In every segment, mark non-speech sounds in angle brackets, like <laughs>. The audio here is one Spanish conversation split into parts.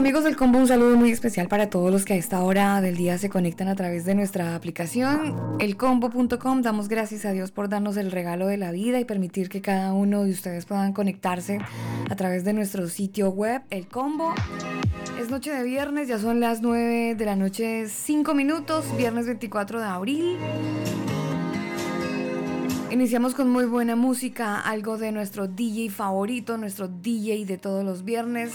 Amigos del combo, un saludo muy especial para todos los que a esta hora del día se conectan a través de nuestra aplicación, elcombo.com. Damos gracias a Dios por darnos el regalo de la vida y permitir que cada uno de ustedes puedan conectarse a través de nuestro sitio web, El Combo. Es noche de viernes, ya son las 9 de la noche, 5 minutos, viernes 24 de abril. Iniciamos con muy buena música, algo de nuestro DJ favorito, nuestro DJ de todos los viernes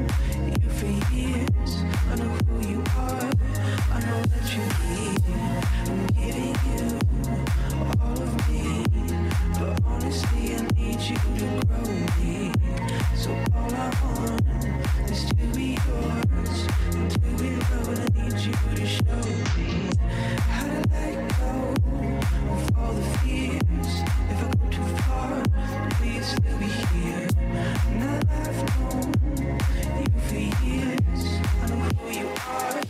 honestly I know who you are. I know that you need. I'm giving you all of me. But honestly, I need you to grow me. So all I want is to be yours. To be loved, I need you to show me how to let go of all the fears. If I go too far, still be here. Now I've known you for years. I know who you are.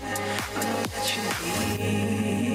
I know that you need.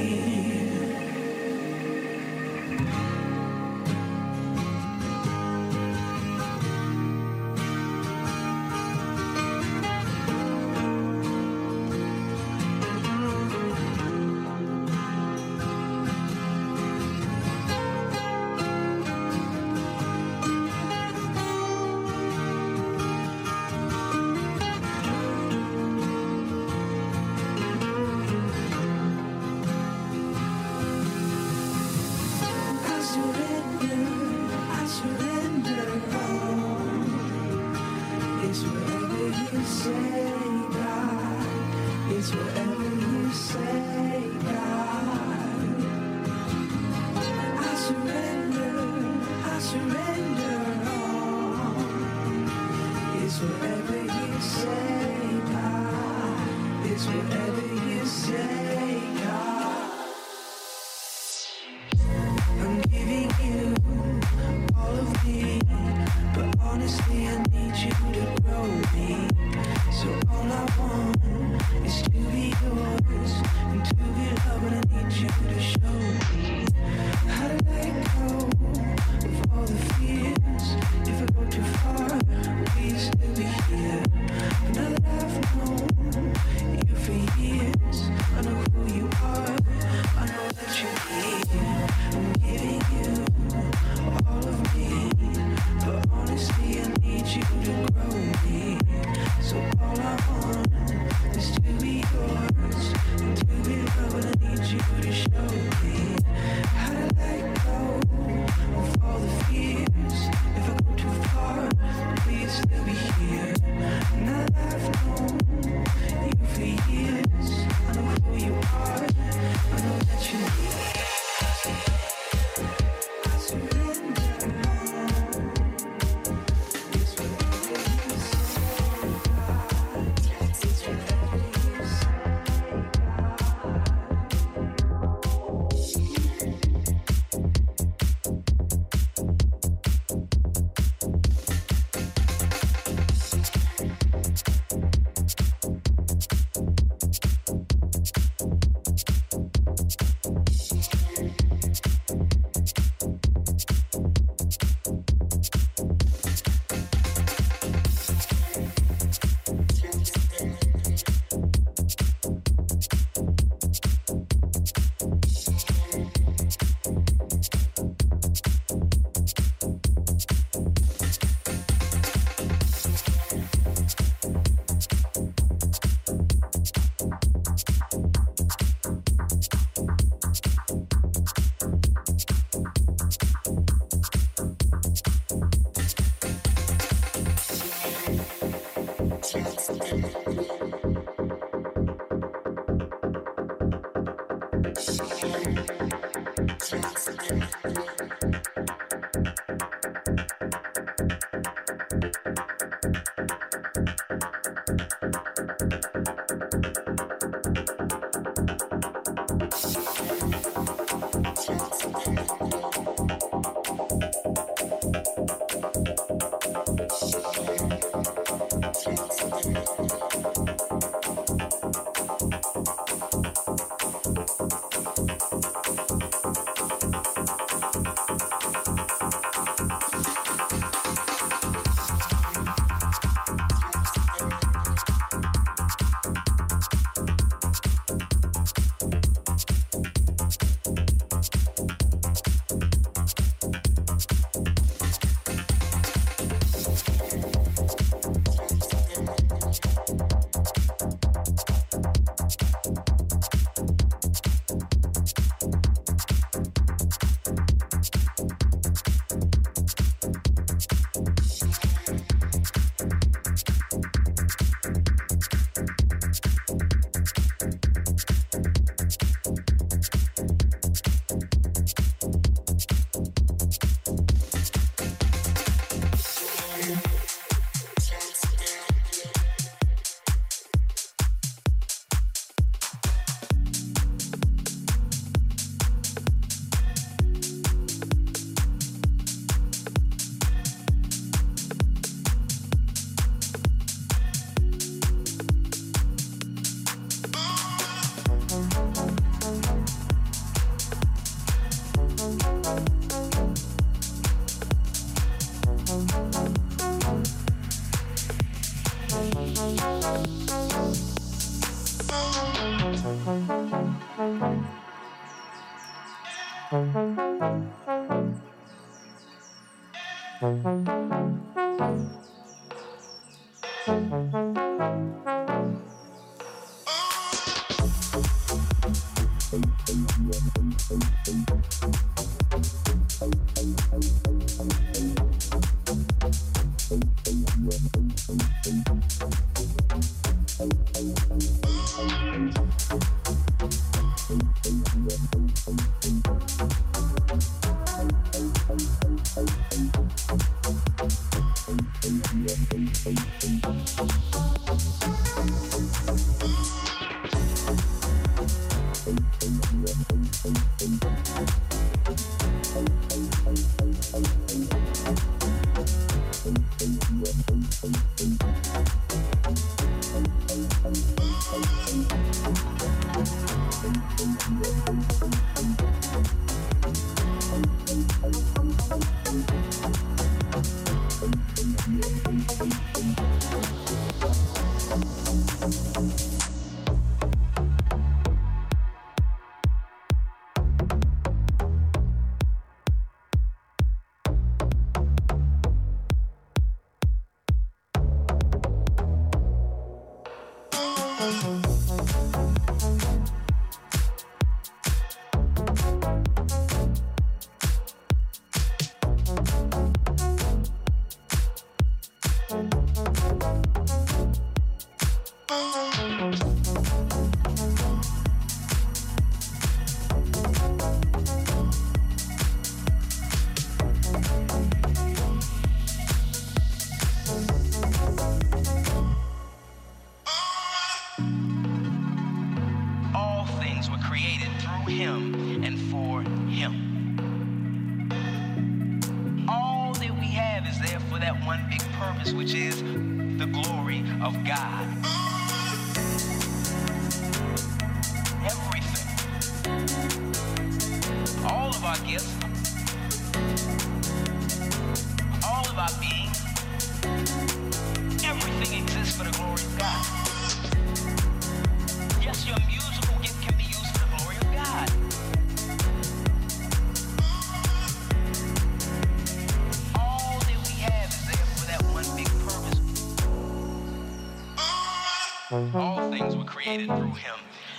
created through him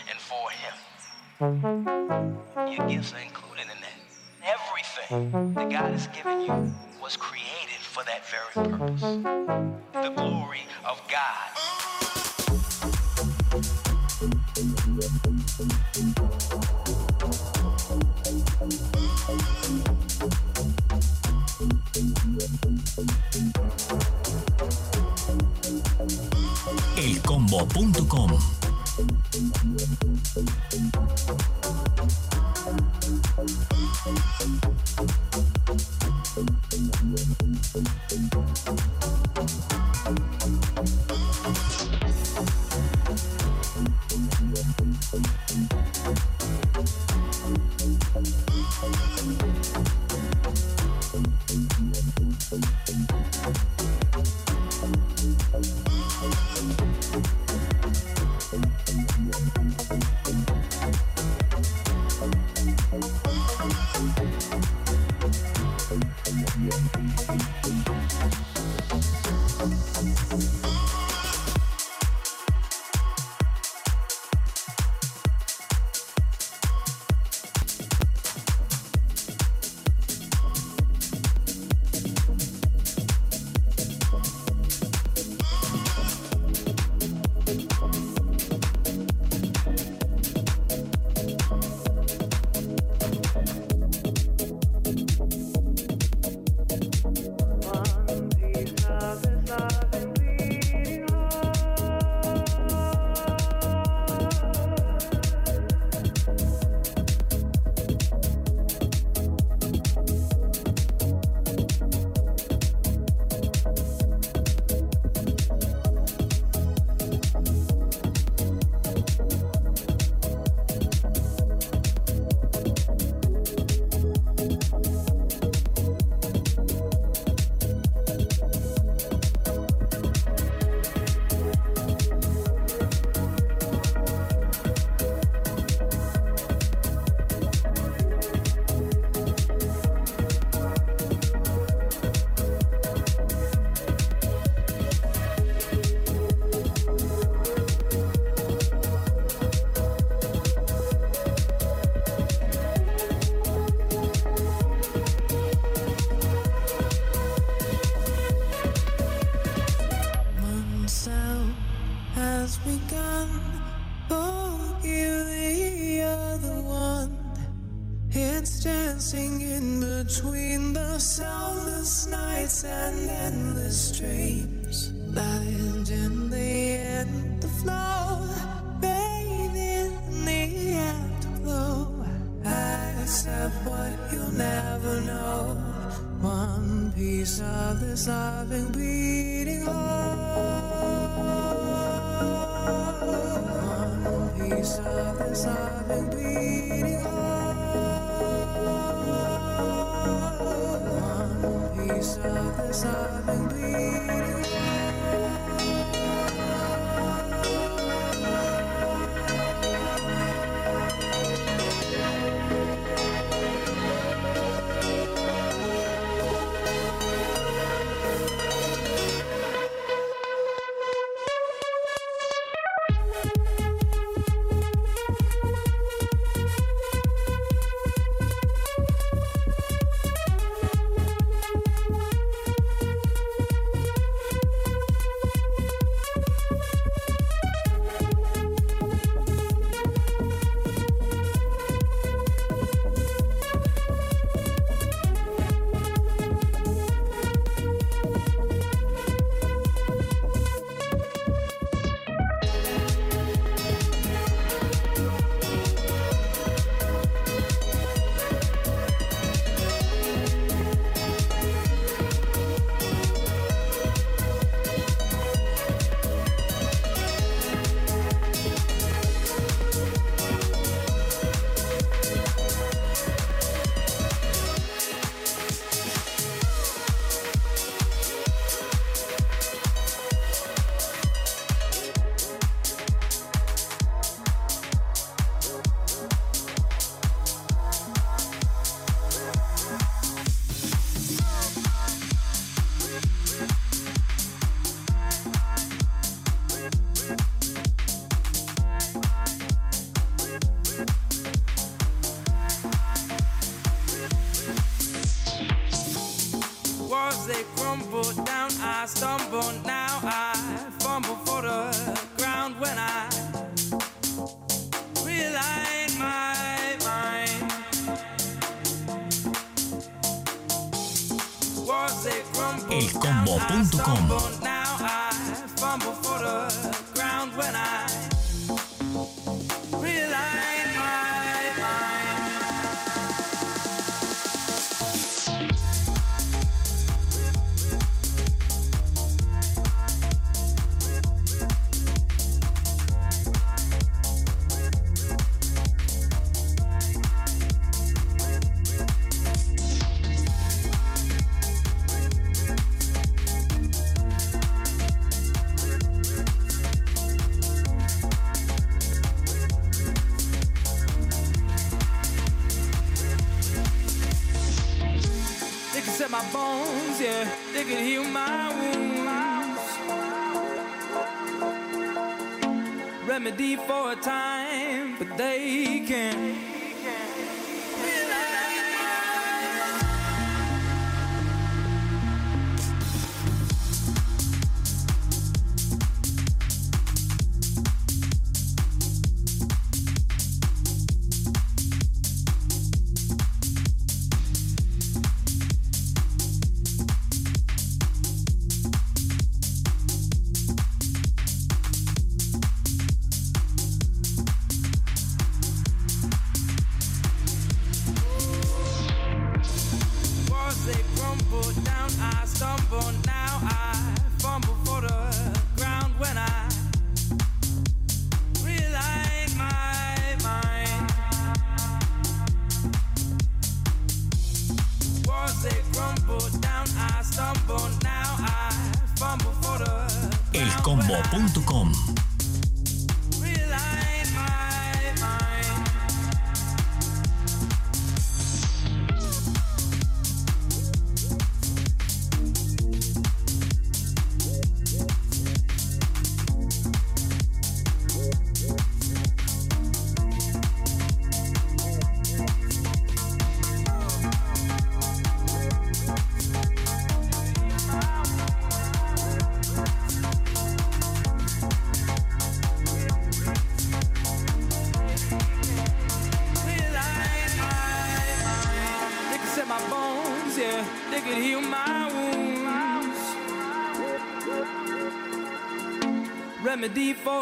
and for him. Your gifts are included in that. Everything that God has given you was created for that very purpose. The glory of God. elcombo.com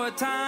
a time.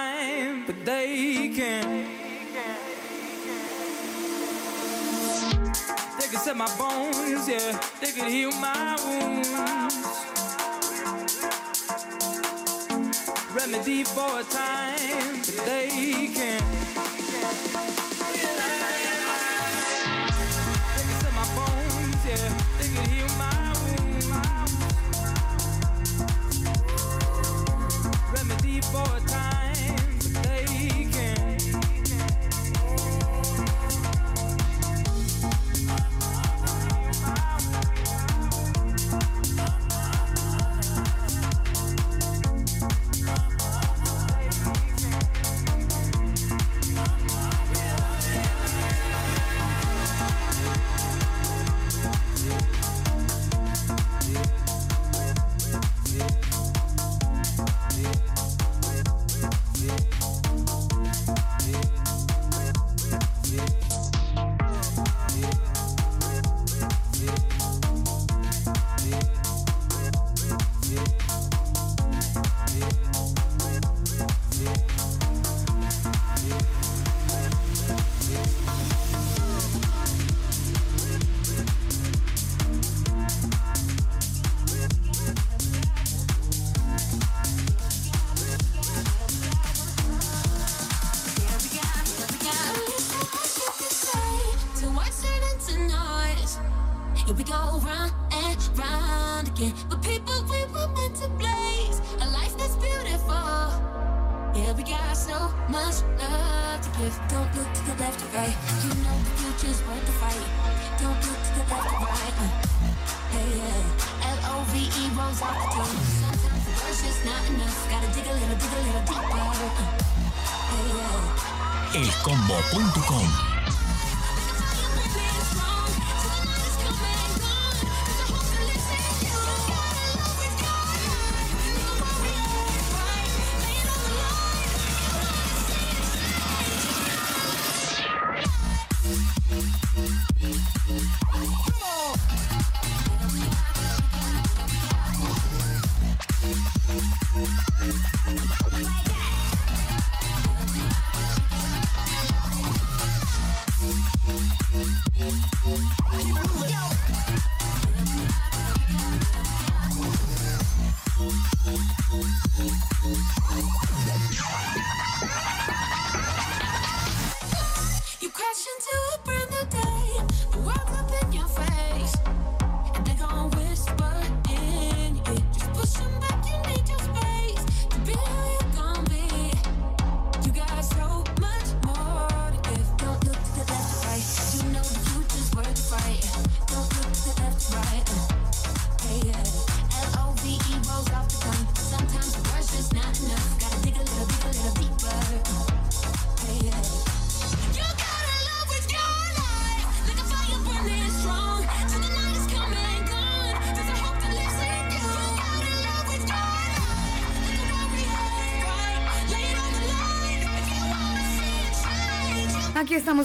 the left or. You know the future's worth the fight. Don't look to the left right. Hey, yeah. L O V E rolls off the tongue. Elcombo.com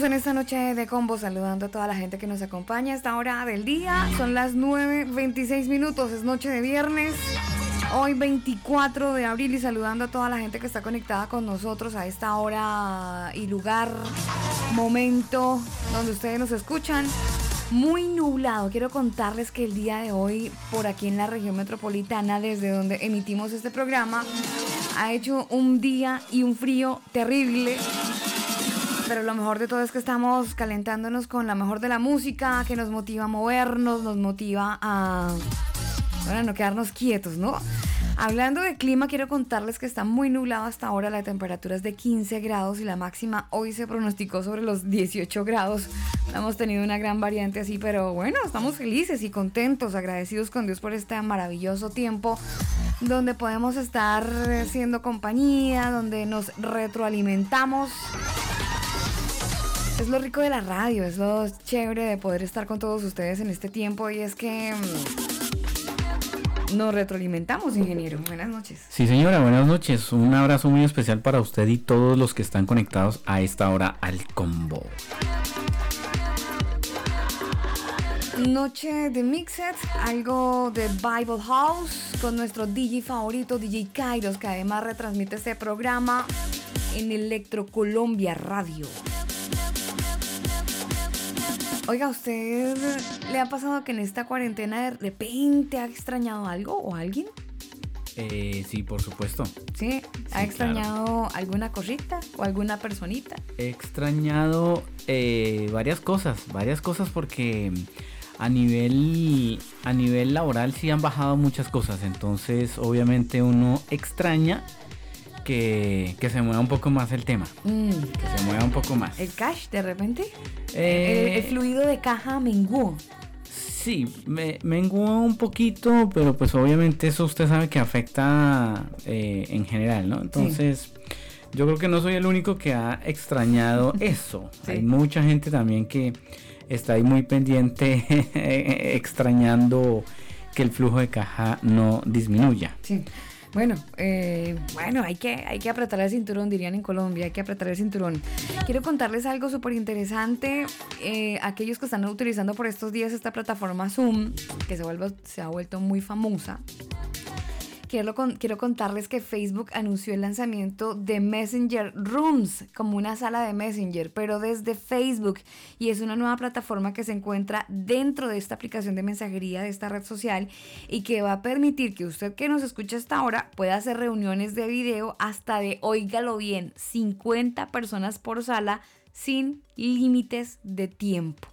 en esta noche de combo saludando a toda la gente que nos acompaña a esta hora del día. Son las 9.26 minutos, es noche de viernes. Hoy 24 de abril y saludando a toda la gente que está conectada con nosotros a esta hora y lugar, momento donde ustedes nos escuchan. Muy nublado. Quiero contarles que el día de hoy, por aquí en la región metropolitana, desde donde emitimos este programa, ha hecho un día y un frío terrible. Pero lo mejor de todo es que estamos calentándonos con la mejor de la música, que nos motiva a movernos, nos motiva a, bueno, no quedarnos quietos, ¿no? Hablando de clima, quiero contarles que está muy nublado hasta ahora, la temperatura es de 15 grados y la máxima hoy se pronosticó sobre los 18 grados. Hemos tenido una gran variante así, pero bueno, estamos felices y contentos, agradecidos con Dios por este maravilloso tiempo donde podemos estar siendo compañía, donde nos retroalimentamos. Es lo rico de la radio, es lo chévere de poder estar con todos ustedes en este tiempo y es que mm, nos retroalimentamos, ingeniero. Buenas noches. Sí, señora, buenas noches. Un abrazo muy especial para usted y todos los que están conectados a esta hora al combo. Noche de Mixed, algo de Bible House con nuestro DJ favorito, DJ Kairos, que además retransmite este programa en Electro Colombia Radio. Oiga, ¿usted le ha pasado que en esta cuarentena de repente ha extrañado algo o alguien? Eh, sí, por supuesto. ¿Sí? ¿Ha Sí, extrañado alguna cosita o alguna personita? He extrañado eh, varias cosas, varias cosas porque a nivel, a nivel laboral sí han bajado muchas cosas. Entonces, obviamente uno extraña que, que se mueva un poco más el tema. Mm, Que se mueva un poco más. ¿El cash de repente? Eh, el, el fluido de caja menguó. Sí, me menguó un poquito, pero pues obviamente eso usted sabe que afecta eh, en general, ¿no? Entonces, yo creo que no soy el único que ha extrañado <laughs> eso. Sí. Hay mucha gente también que está ahí muy pendiente, <laughs> extrañando que el flujo de caja no disminuya. Sí. Bueno, eh, bueno, hay que, hay que apretar el cinturón, dirían en Colombia, hay que apretar el cinturón. Quiero contarles algo súper interesante. eh, aquellos que están utilizando por estos días esta plataforma Zoom, que se, vuelve, se ha vuelto muy famosa. Quiero, con- quiero contarles que Facebook anunció el lanzamiento de Messenger Rooms como una sala de Messenger, pero desde Facebook. Y es una nueva plataforma que se encuentra dentro de esta aplicación de mensajería de esta red social y que va a permitir que usted que nos escucha hasta ahora pueda hacer reuniones de video hasta de, óigalo bien, 50 personas por sala sin límites de tiempo.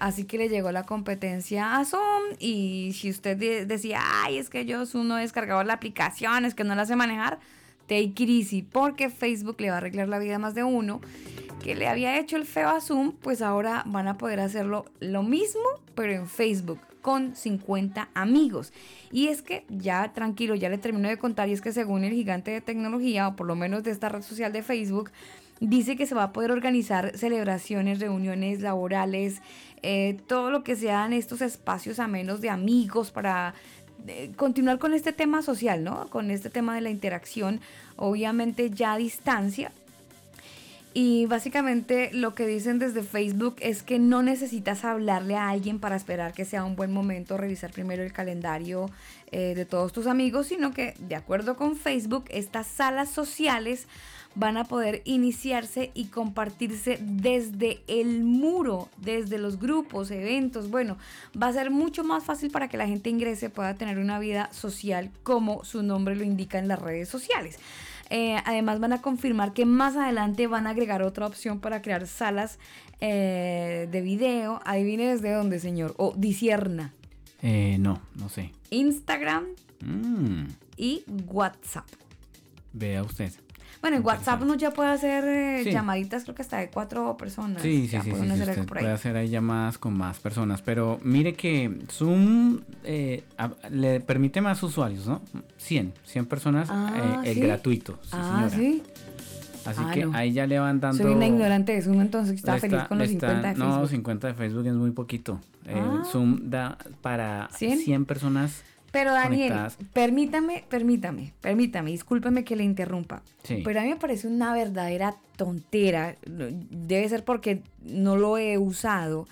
Así que le llegó la competencia a Zoom y si usted de- decía, ay, es que yo Zoom no he descargado la aplicación, es que no la sé manejar, take it easy, porque Facebook le va a arreglar la vida a más de uno que le había hecho el feo a Zoom, pues ahora van a poder hacerlo lo mismo, pero en Facebook con 50 amigos. Y es que ya tranquilo, ya le termino de contar, y es que según el gigante de tecnología, o por lo menos de esta red social de Facebook, dice que se va a poder organizar celebraciones, reuniones laborales, eh, todo lo que sean estos espacios amenos de amigos para eh, continuar con este tema social, ¿no? Con este tema de la interacción, obviamente ya a distancia. Y básicamente lo que dicen desde Facebook es que no necesitas hablarle a alguien para esperar que sea un buen momento, revisar primero el calendario eh, de todos tus amigos, sino que de acuerdo con Facebook, estas salas sociales van a poder iniciarse y compartirse desde el muro, desde los grupos, eventos. Bueno, va a ser mucho más fácil para que la gente ingrese, pueda tener una vida social como su nombre lo indica en las redes sociales. Eh, además van a confirmar que más adelante van a agregar otra opción para crear salas eh, de video. Adivine desde dónde, señor. O disierna. Eh, no, no sé. Instagram Mm, y WhatsApp. vea usted. Bueno, en WhatsApp uno ya puede hacer eh, Sí. llamaditas, creo que hasta de cuatro personas. Sí, sí, Ya sí, puede sí, hacer usted ahí. puede hacer ahí llamadas con más personas, pero mire que Zoom eh, a- le permite más usuarios, ¿no? 100, 100 personas, Ah, eh, el gratuito, ah, sí. Así Ah, que no. ahí ya le van dando... Soy una ignorante de Zoom, entonces estaba está- feliz con los está- 50 de Facebook. No, 50 de Facebook es muy poquito. Ah. Zoom da para ¿Cien? 100 personas Pero Daniel, conectadas. permítame, permítame, permítame, discúlpeme que le interrumpa. Sí. Pero a mí me parece una verdadera tontera. Debe ser porque no lo he usado.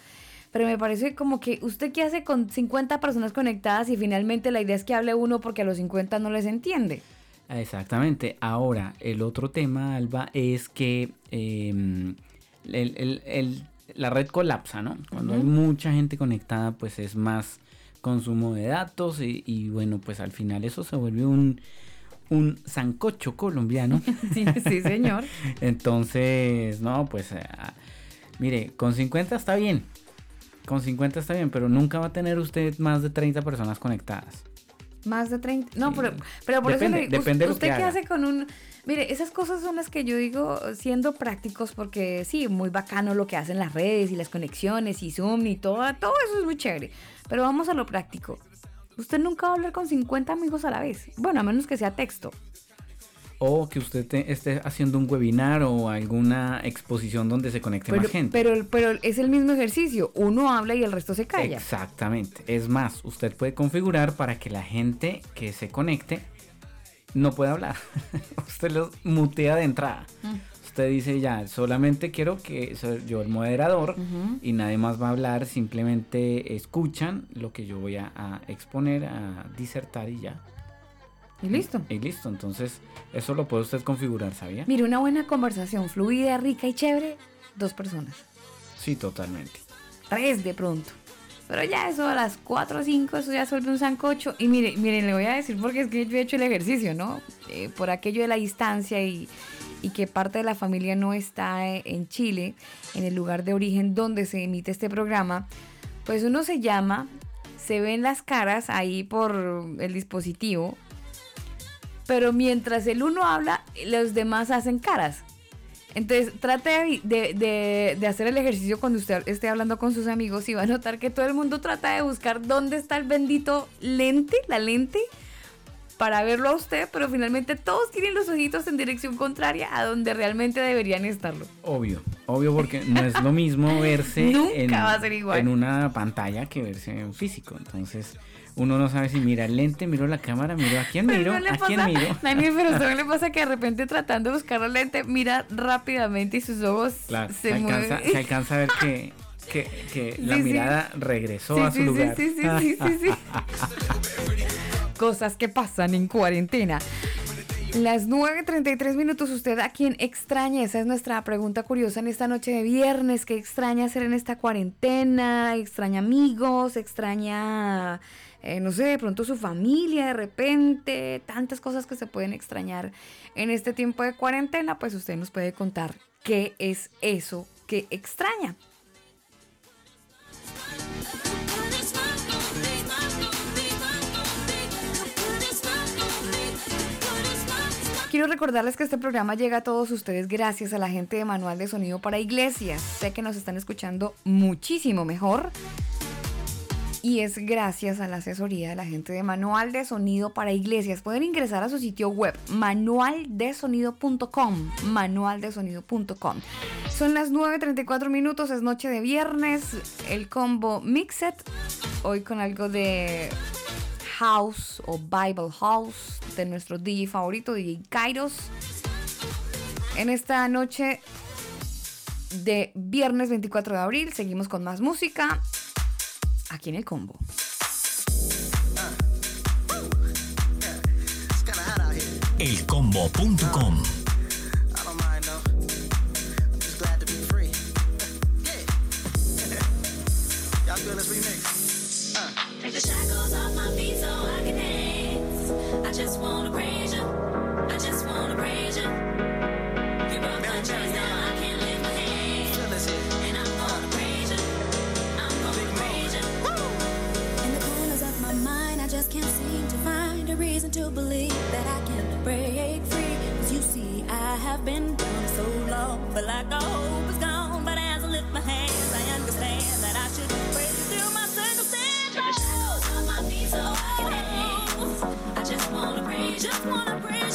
Pero me parece como que usted qué hace con 50 personas conectadas y finalmente la idea es que hable uno porque a los 50 no les entiende. Exactamente. Ahora, el otro tema, Alba, es que eh, el- el- el- la red colapsa, ¿no? Cuando hay mucha gente conectada, pues es más consumo de datos y, y bueno, pues al final eso se vuelve un, un sancocho colombiano. <laughs> Sí, sí, señor. <laughs> Entonces, no, pues eh, mire, con 50 está bien. Con 50 está bien, pero nunca va a tener usted más de 30 personas conectadas. Más de 30. No, Sí. pero, pero por Depende, eso le depende ¿usted que qué hace con un... Mire, esas cosas son las que yo digo siendo prácticos porque sí, muy bacano lo que hacen las redes y las conexiones y Zoom y todo, todo eso es muy chévere. Pero vamos a lo práctico. Usted nunca va a hablar con 50 amigos a la vez. Bueno, a menos que sea texto. O que usted te- esté haciendo un webinar o alguna exposición donde se conecte Pero, más gente. pero, pero es el mismo ejercicio. Uno habla y el resto se calla. Exactamente. Es más, usted puede configurar para que la gente que se conecte no pueda hablar. <laughs> usted los mutea de entrada. Mm. Usted dice ya, solamente quiero que soy yo el moderador y nadie más va a hablar, simplemente escuchan lo que yo voy a, a exponer, a disertar y ya. Y listo. Y listo, entonces eso lo puede usted configurar, ¿sabía? Mire, una buena conversación fluida, rica y chévere, dos personas. Sí, totalmente. tres de pronto. Pero ya eso a las 4 o 5, eso ya vuelve un sancocho. Y mire, miren, le voy a decir porque es que yo he hecho el ejercicio, ¿no? Eh, por aquello de la distancia y, y que parte de la familia no está eh, en Chile, en el lugar de origen donde se emite este programa, pues uno se llama, se ven las caras ahí por el dispositivo, pero mientras el uno habla, los demás hacen caras. Entonces trate de, hacer el ejercicio cuando usted esté hablando con sus amigos y va a notar que todo el mundo trata de buscar dónde está el bendito lente, la lente, para verlo a usted, pero finalmente todos tienen los ojitos en dirección contraria a donde realmente deberían estarlo. Obvio, obvio porque no es lo mismo <laughs> verse en, va a ser igual. en una pantalla que verse en físico. Entonces, uno no sabe si mira el lente, miro la cámara, miro a quién Pero miro, no le a quién pasa- miro. Daniel, pero no le <laughs> pasa que de repente tratando de buscar la lente, mira rápidamente y sus ojos Claro, se se, alcanza, mueven. se alcanza a ver que, que, que <laughs> la sí. mirada regresó Sí, a su sí, sí, lugar. sí, sí, sí, sí, sí. Cosas que pasan en cuarentena. Las 9.33 minutos, ¿usted a quién extraña? Esa es nuestra pregunta curiosa en esta noche de viernes. ¿Qué extraña hacer en esta cuarentena? ¿Extraña amigos? ¿Extraña, eh, no sé, de pronto su familia de repente? Tantas cosas que se pueden extrañar en este tiempo de cuarentena. Pues usted nos puede contar qué es eso que extraña. Quiero recordarles que este programa llega a todos ustedes gracias a la gente de Manual de Sonido para Iglesias. Sé que nos están escuchando muchísimo mejor. Y es gracias a la asesoría de la gente de Manual de Sonido para Iglesias. Pueden ingresar a su sitio web manualdesonido.com. Manualdesonido.com. Son las 9.34 minutos, es noche de viernes. El combo Mixed. Hoy con algo de House o Bible House de nuestro DJ favorito, DJ Kairos. En esta noche de viernes 24 de abril seguimos con más música aquí en el combo. Elcombo.com I don't mind though. I'm just glad to be <laughs> Take the shackles off my feet so I can dance. I just wanna praise you. I just wanna praise you. You broke my chains, now I can lift my hands. Feel this here. And I'm gonna praise you. I'm gonna praise you. In the corners of my mind, I just can't seem to find a reason to believe that I can break free. Cause you see, I have been down so long, but like all hope is gone. But as I lift my hands, I understand that I should on my feet, so I. I just wanna breathe, just wanna breathe.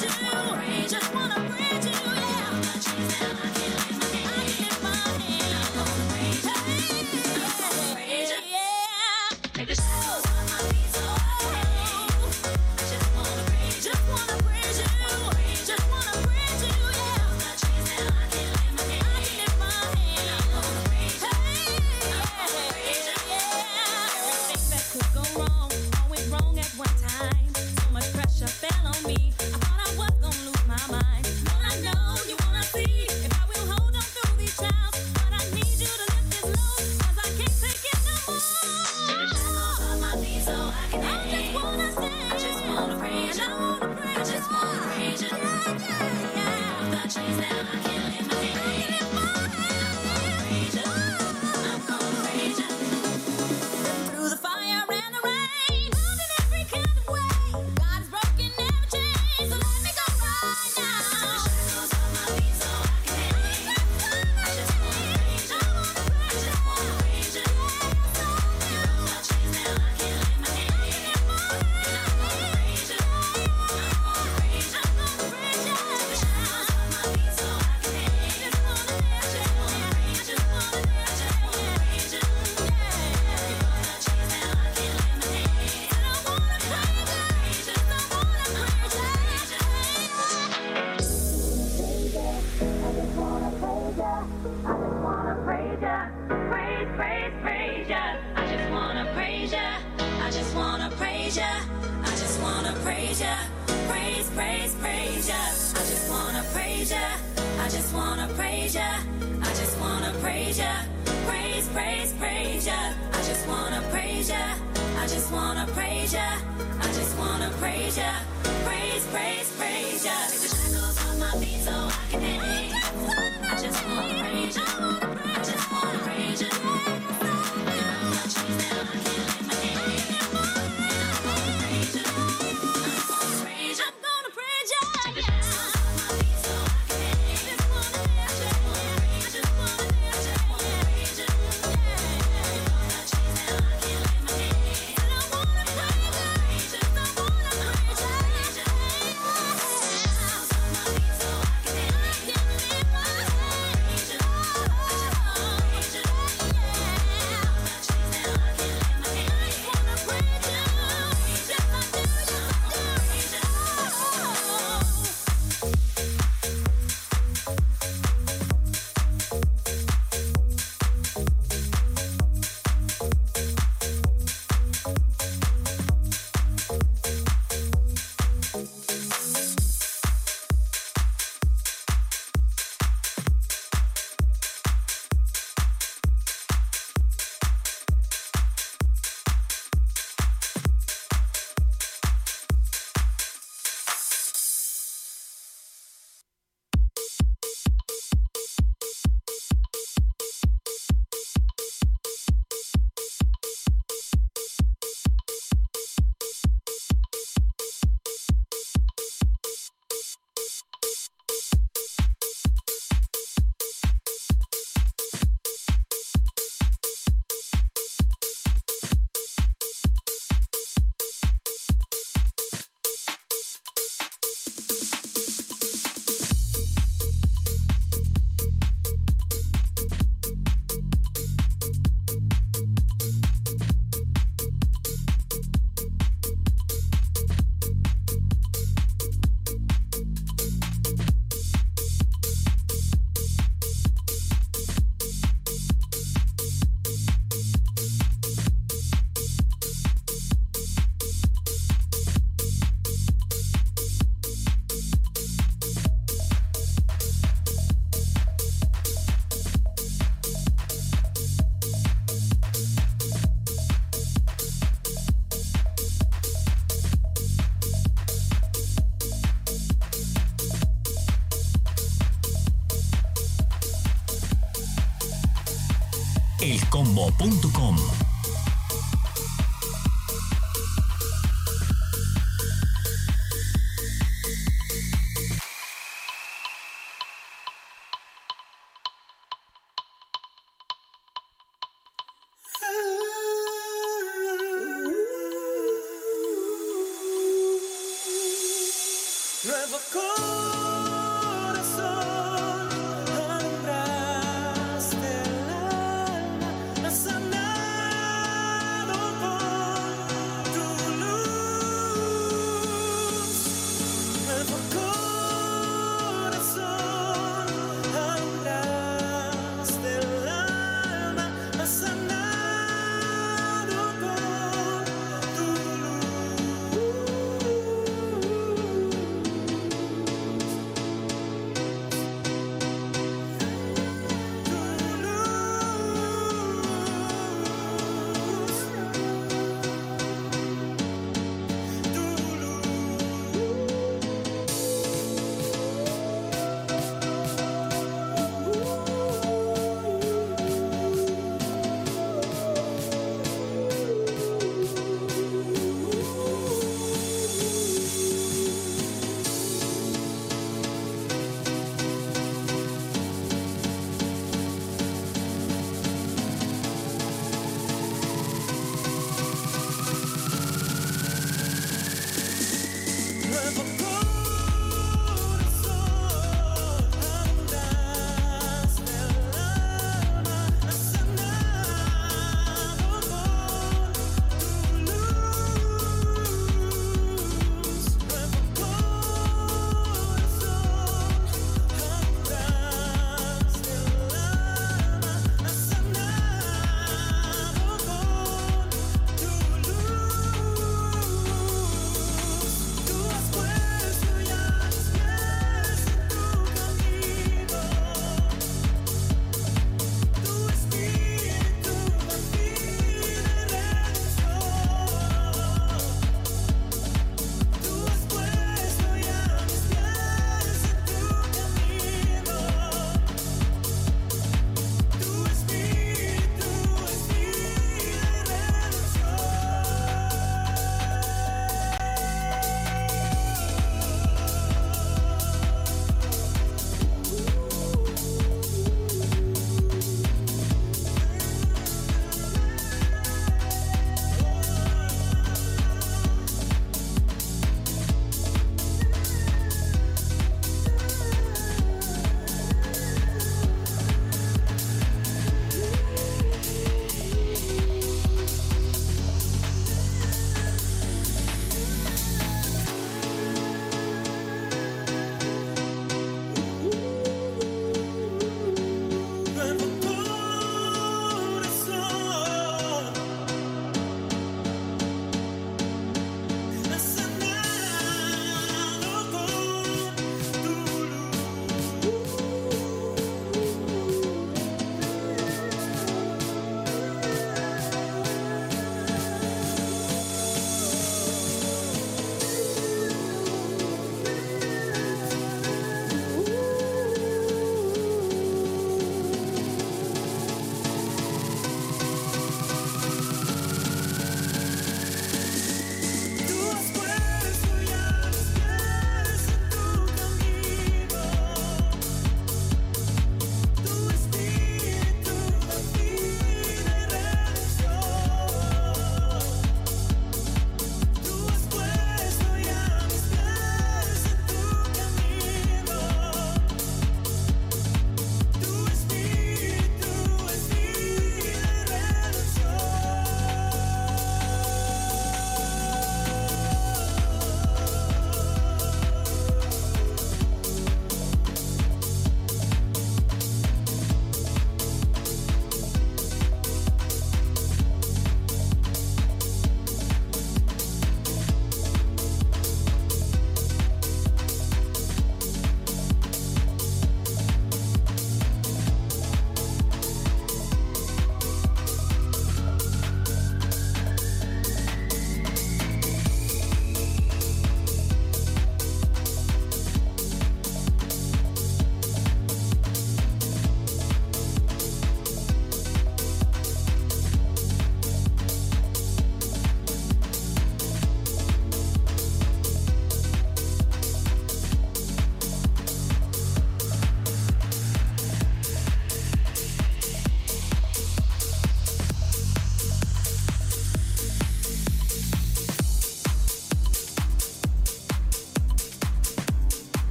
elcombo.com.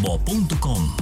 elcombo.com.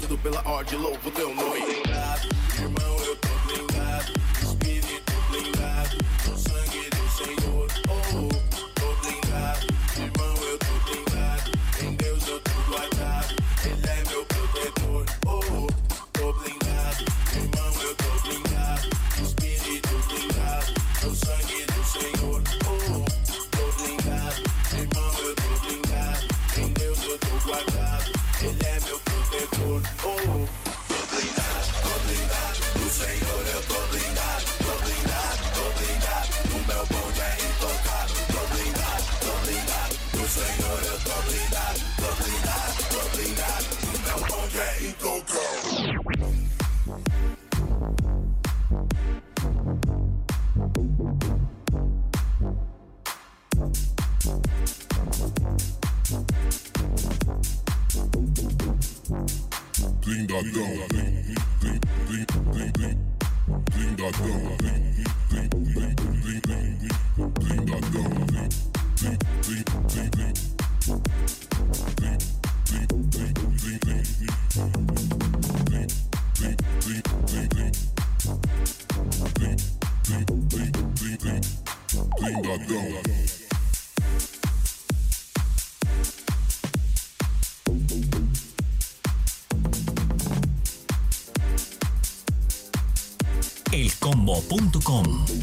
Tudo pela ordem, louvo teu nome. elcombo.com.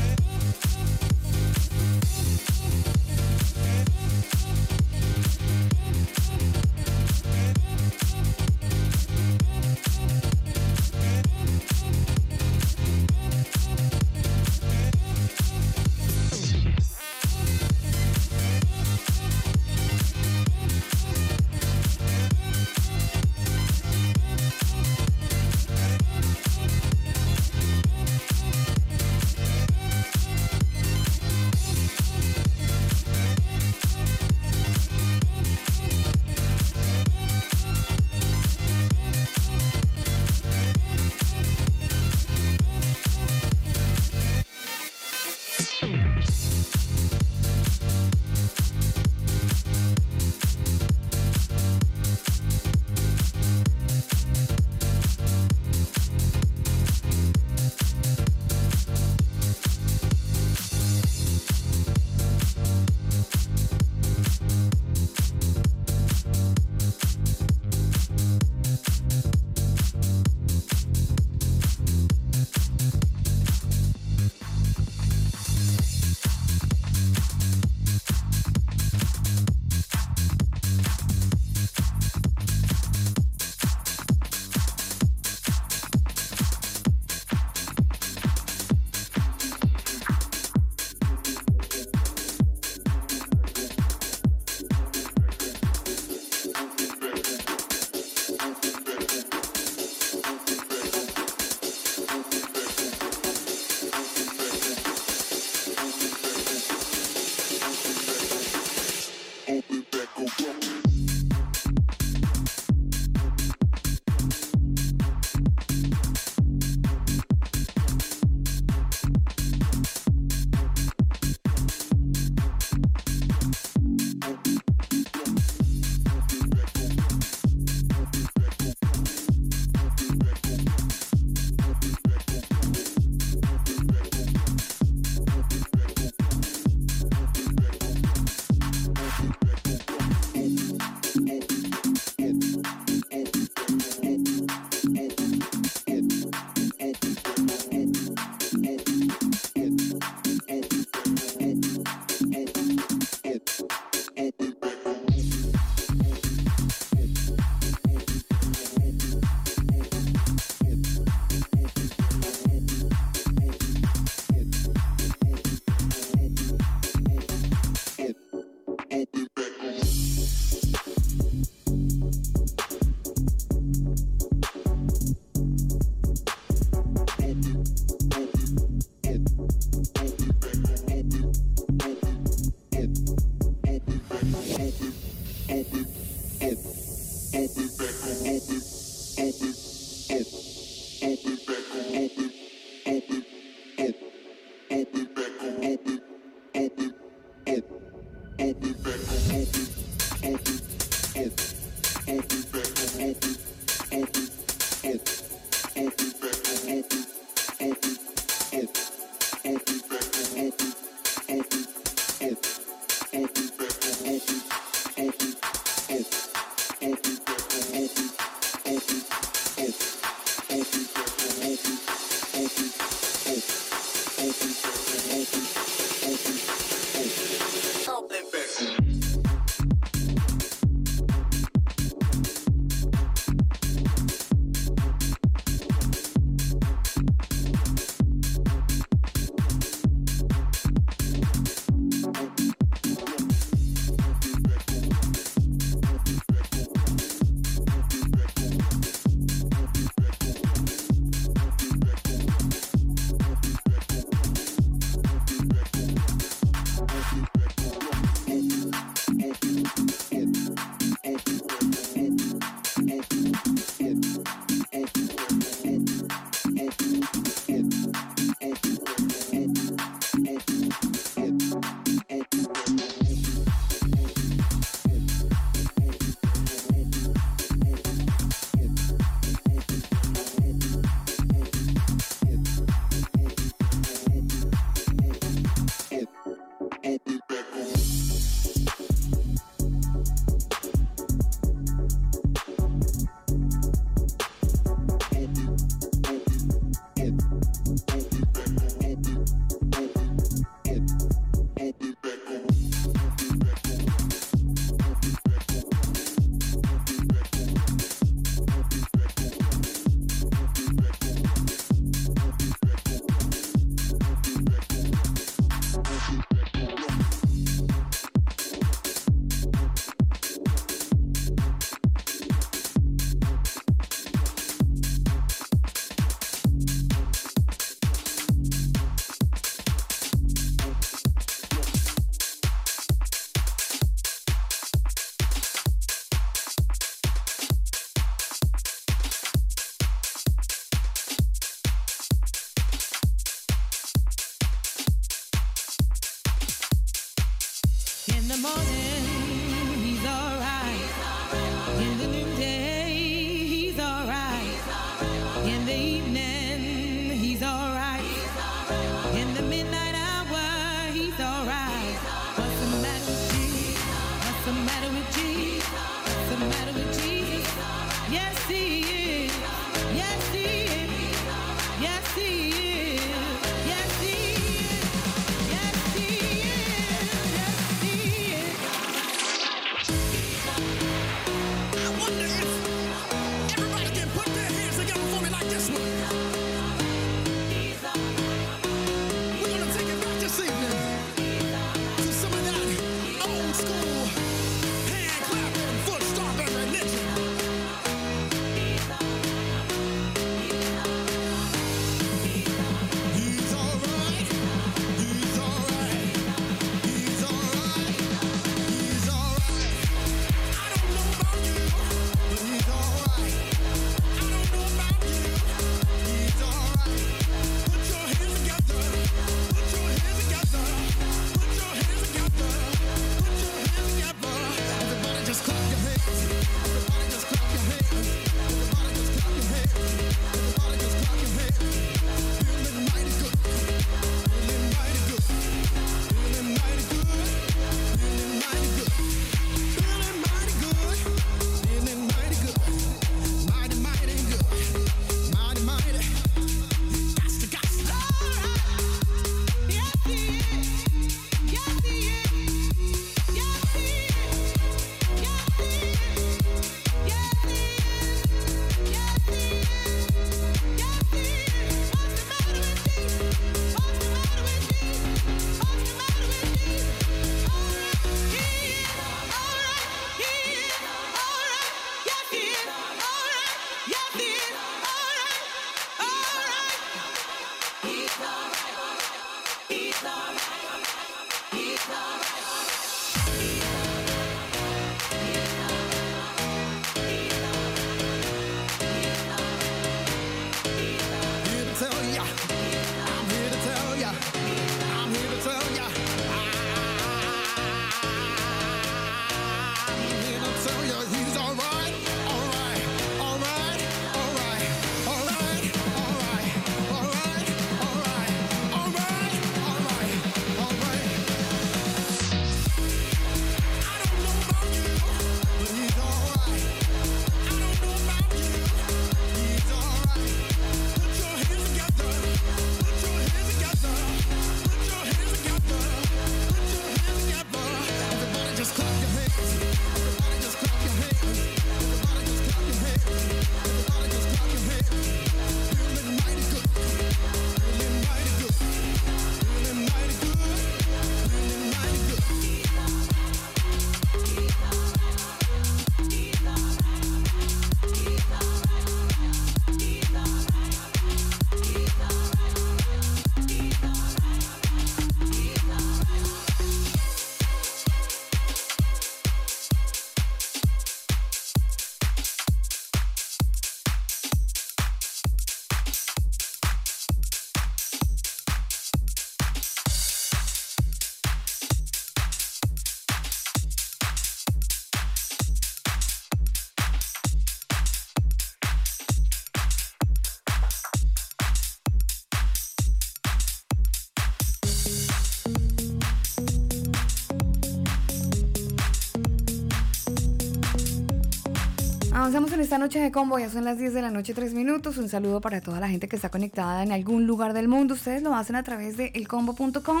esta noche de combo, ya son las 10 de la noche, 3 minutos. Un saludo para toda la gente que está conectada en algún lugar del mundo. Ustedes lo hacen a través de elcombo.com.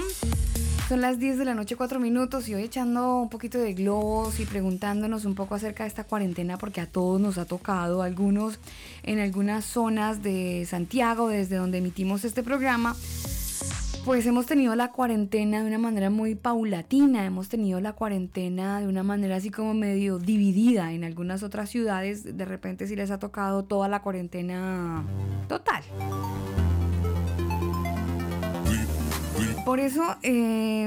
Son las 10 de la noche, 4 minutos y hoy echando un poquito de globos y preguntándonos un poco acerca de esta cuarentena porque a todos nos ha tocado, algunos en algunas zonas de Santiago, desde donde emitimos este programa, pues hemos tenido la cuarentena de una manera muy paulatina, hemos tenido la cuarentena de una manera así como medio dividida. En algunas otras ciudades de repente sí les ha tocado toda la cuarentena total. Por eso, eh,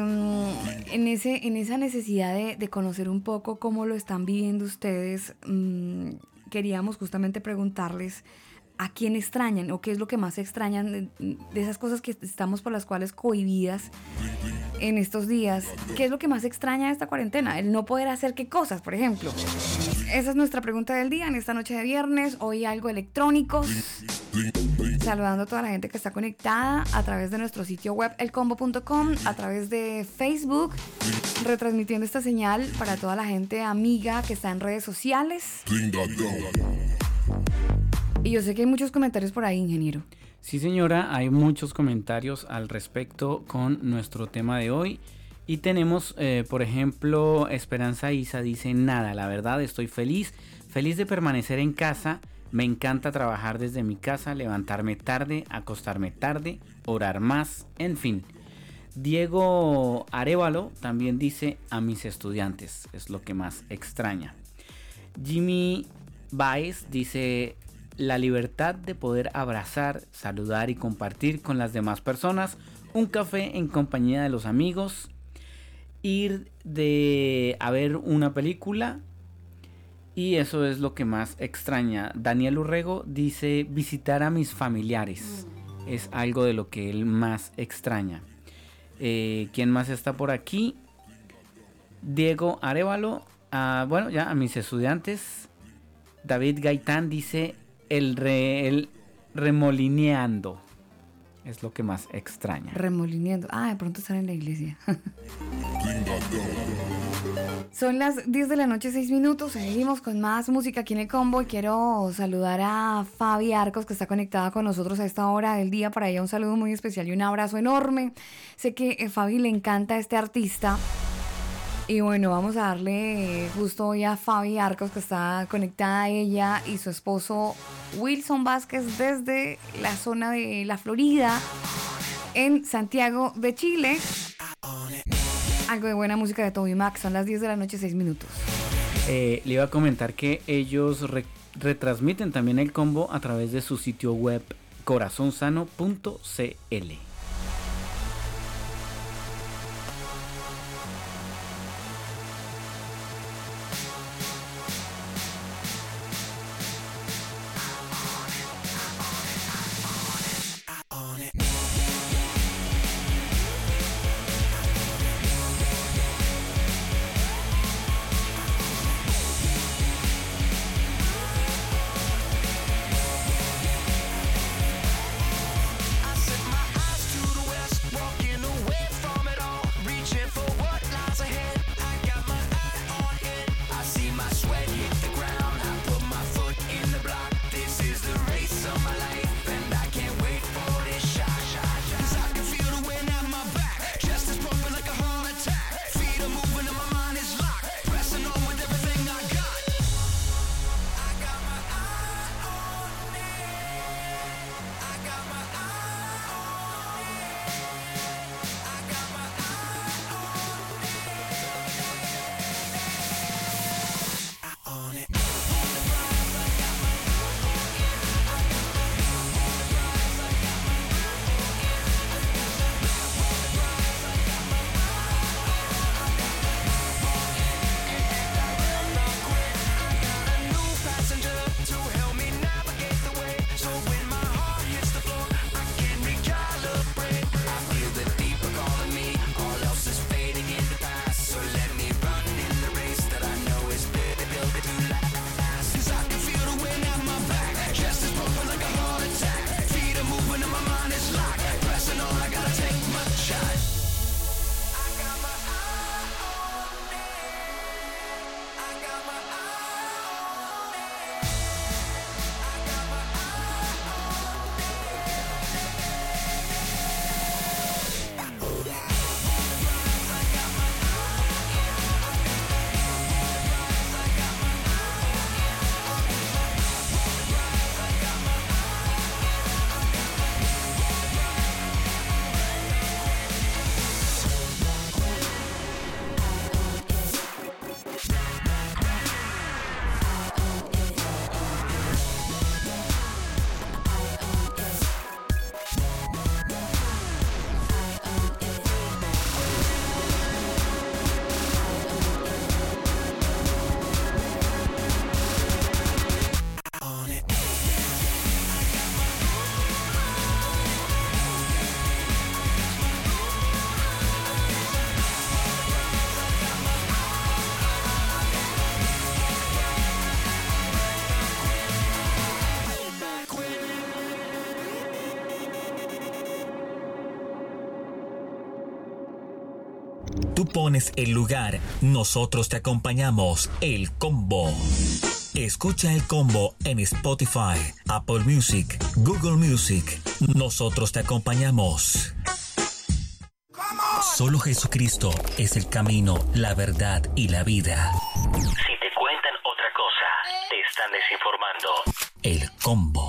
en, ese, en esa necesidad de, de conocer un poco cómo lo están viviendo ustedes, mm, queríamos justamente preguntarles a quién extrañan o qué es lo que más extrañan de, esas cosas que estamos por las cuales cohibidas en estos días. ¿Qué es lo que más extraña de esta cuarentena? El no poder hacer qué cosas, por ejemplo. Esa es nuestra pregunta del día en esta noche de viernes. Hoy algo electrónicos. Saludando a toda la gente que está conectada a través de nuestro sitio web elcombo.com, a través de Facebook, retransmitiendo esta señal para toda la gente amiga que está en redes sociales. Y yo sé que hay muchos comentarios por ahí, ingeniero. Sí, señora, hay muchos comentarios al respecto con nuestro tema de hoy. Y tenemos, eh, por ejemplo, Esperanza Isa dice, nada, la verdad estoy feliz, feliz de permanecer en casa. Me encanta trabajar desde mi casa, levantarme tarde, acostarme tarde, orar más, en fin. Diego Arevalo también dice a mis estudiantes, es lo que más extraña. Jimmy Baez dice la libertad de poder abrazar, saludar y compartir con las demás personas, un café en compañía de los amigos, ir de a ver una película y eso es lo que más extraña. Daniel Urrego dice visitar a mis familiares. Es algo de lo que él más extraña. Eh, ¿Quién más está por aquí? Diego Arevalo. ah, bueno, ya a mis estudiantes. David Gaitán dice el, re- el remolineando. Es lo que más extraña. Remolineando. Ah, de pronto están en la iglesia. <laughs> Son las 10 de la noche, 6 minutos. Seguimos con más música aquí en el combo. Y quiero saludar a Fabi Arcos, que está conectada con nosotros a esta hora del día. Para ella, un saludo muy especial y un abrazo enorme. Sé que a Fabi le encanta este artista. Y bueno, vamos a darle justo hoy a Fabi Arcos, que está conectada a ella y su esposo Wilson Vázquez desde la zona de la Florida, en Santiago de Chile. Algo de buena música de Toby Mac. Son las 10 de la noche, 6 minutos. Eh, le iba a comentar que ellos re- retransmiten también el combo a través de su sitio web corazonsano.cl. pones el lugar, nosotros te acompañamos. El combo. Escucha el combo en Spotify, Apple Music, Google Music. Nosotros te acompañamos. Solo Jesucristo es el camino, la verdad y la vida. Si te cuentan otra cosa, te están desinformando. El combo.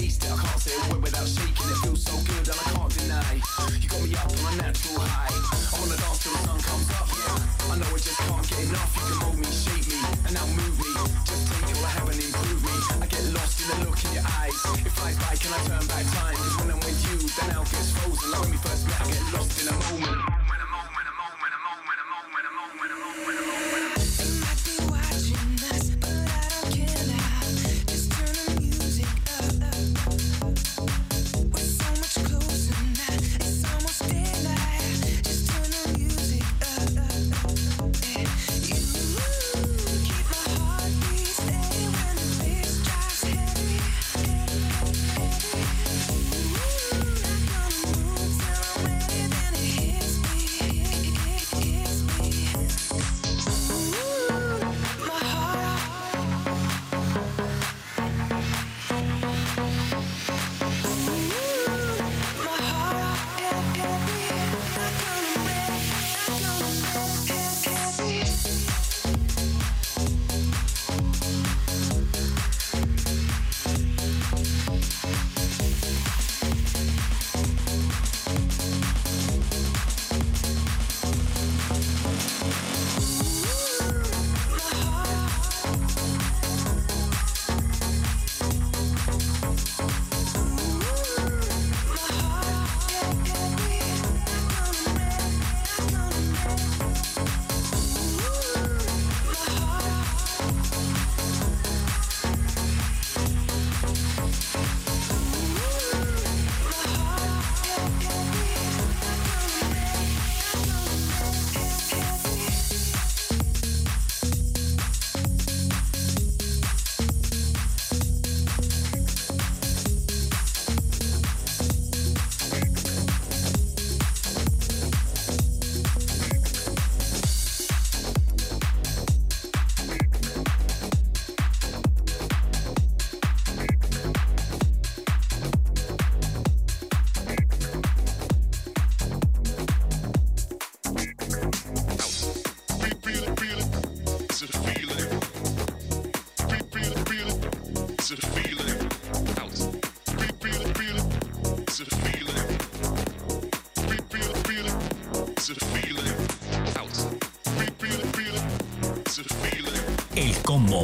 taste it, I can't say a word without shaking. It feels so good and I can't deny. You got me up on a natural high. I wanna dance till the sun comes up, yeah. I know I just can't get enough. You can hold me, shape me, and now move me. Just take all I have and improve me I get lost in the look in your eyes. If I die, can I turn back?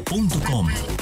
Dixo.com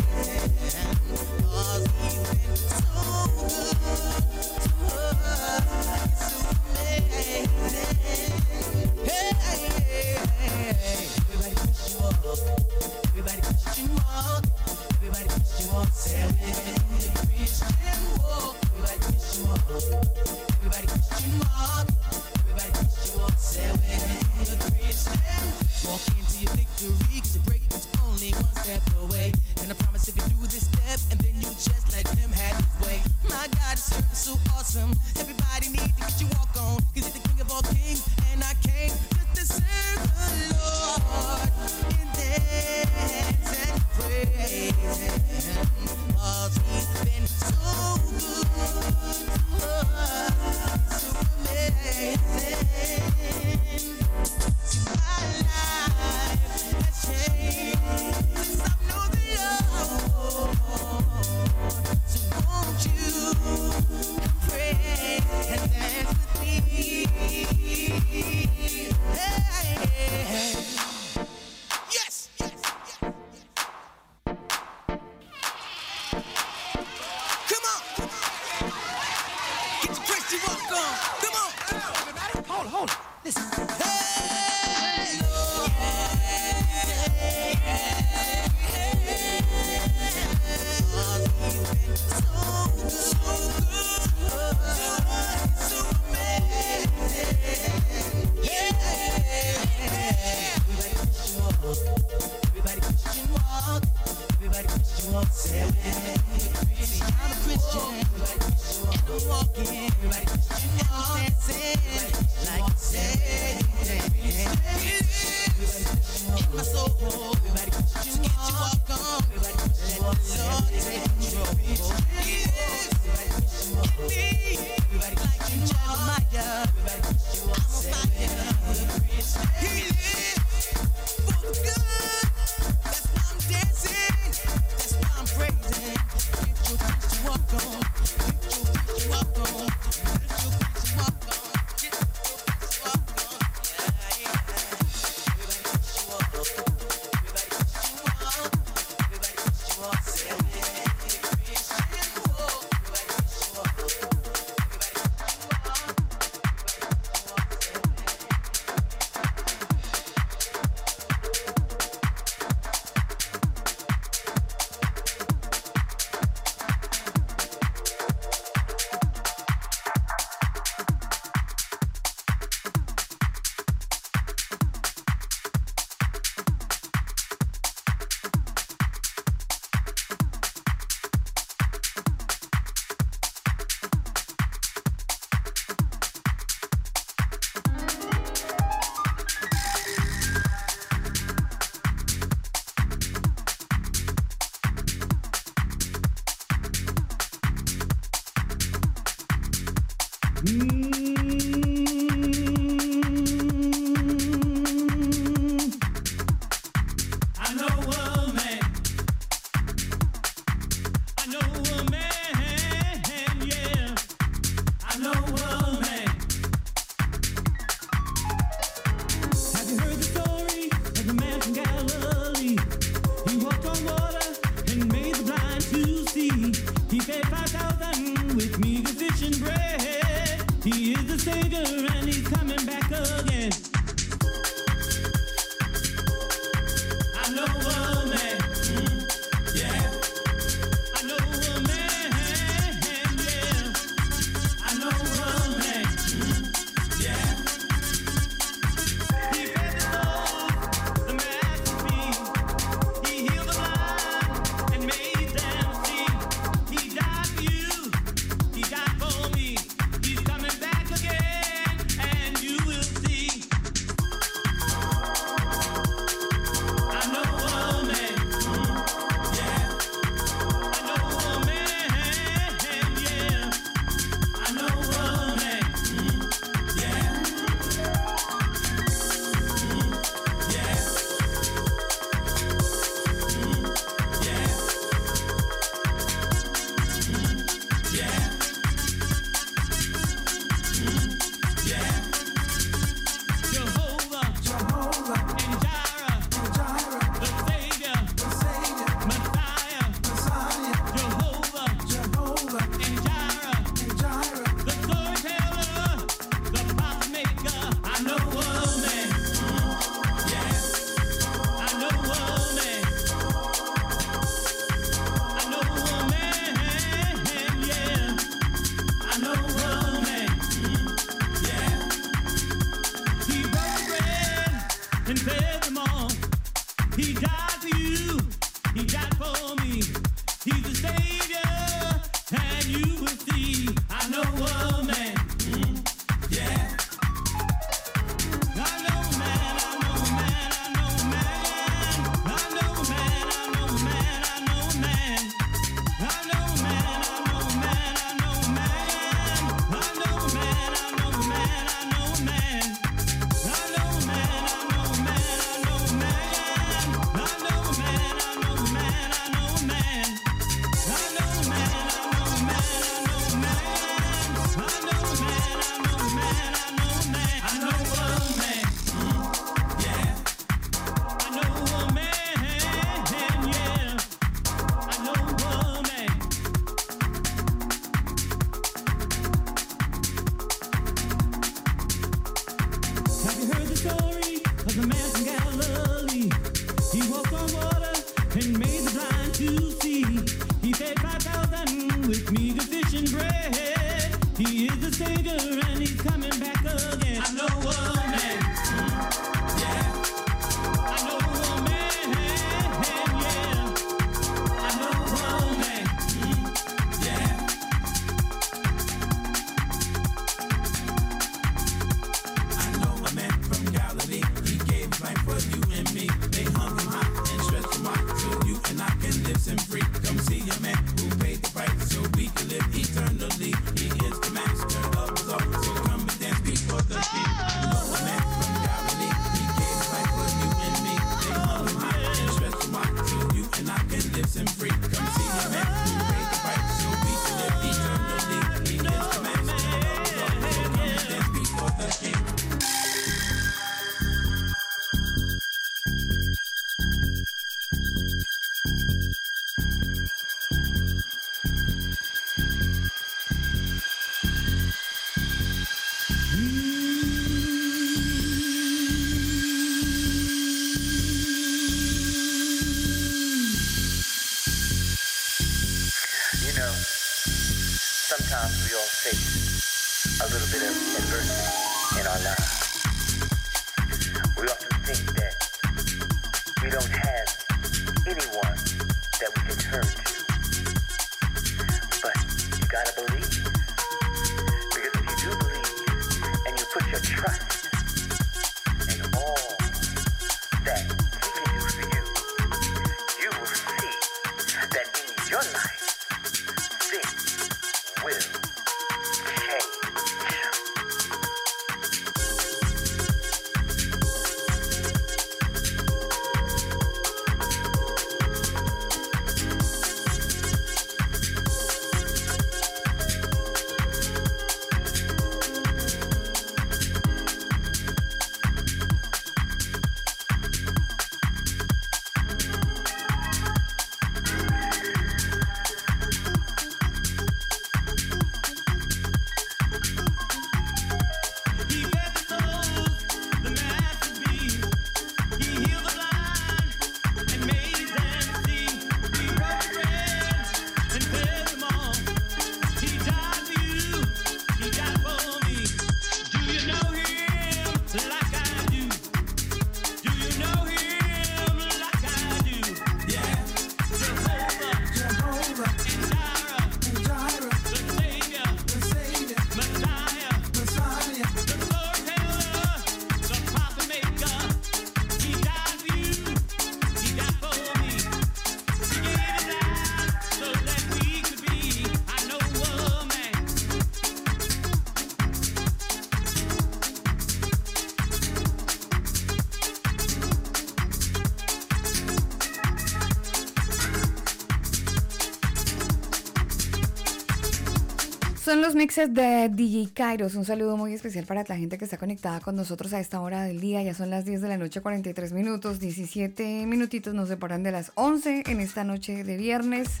Son los mixes de DJ Kairos. Un saludo muy especial para la gente que está conectada con nosotros a esta hora del día. Ya son las 10 de la noche, 43 minutos, 17 minutitos nos separan de las 11 en esta noche de viernes.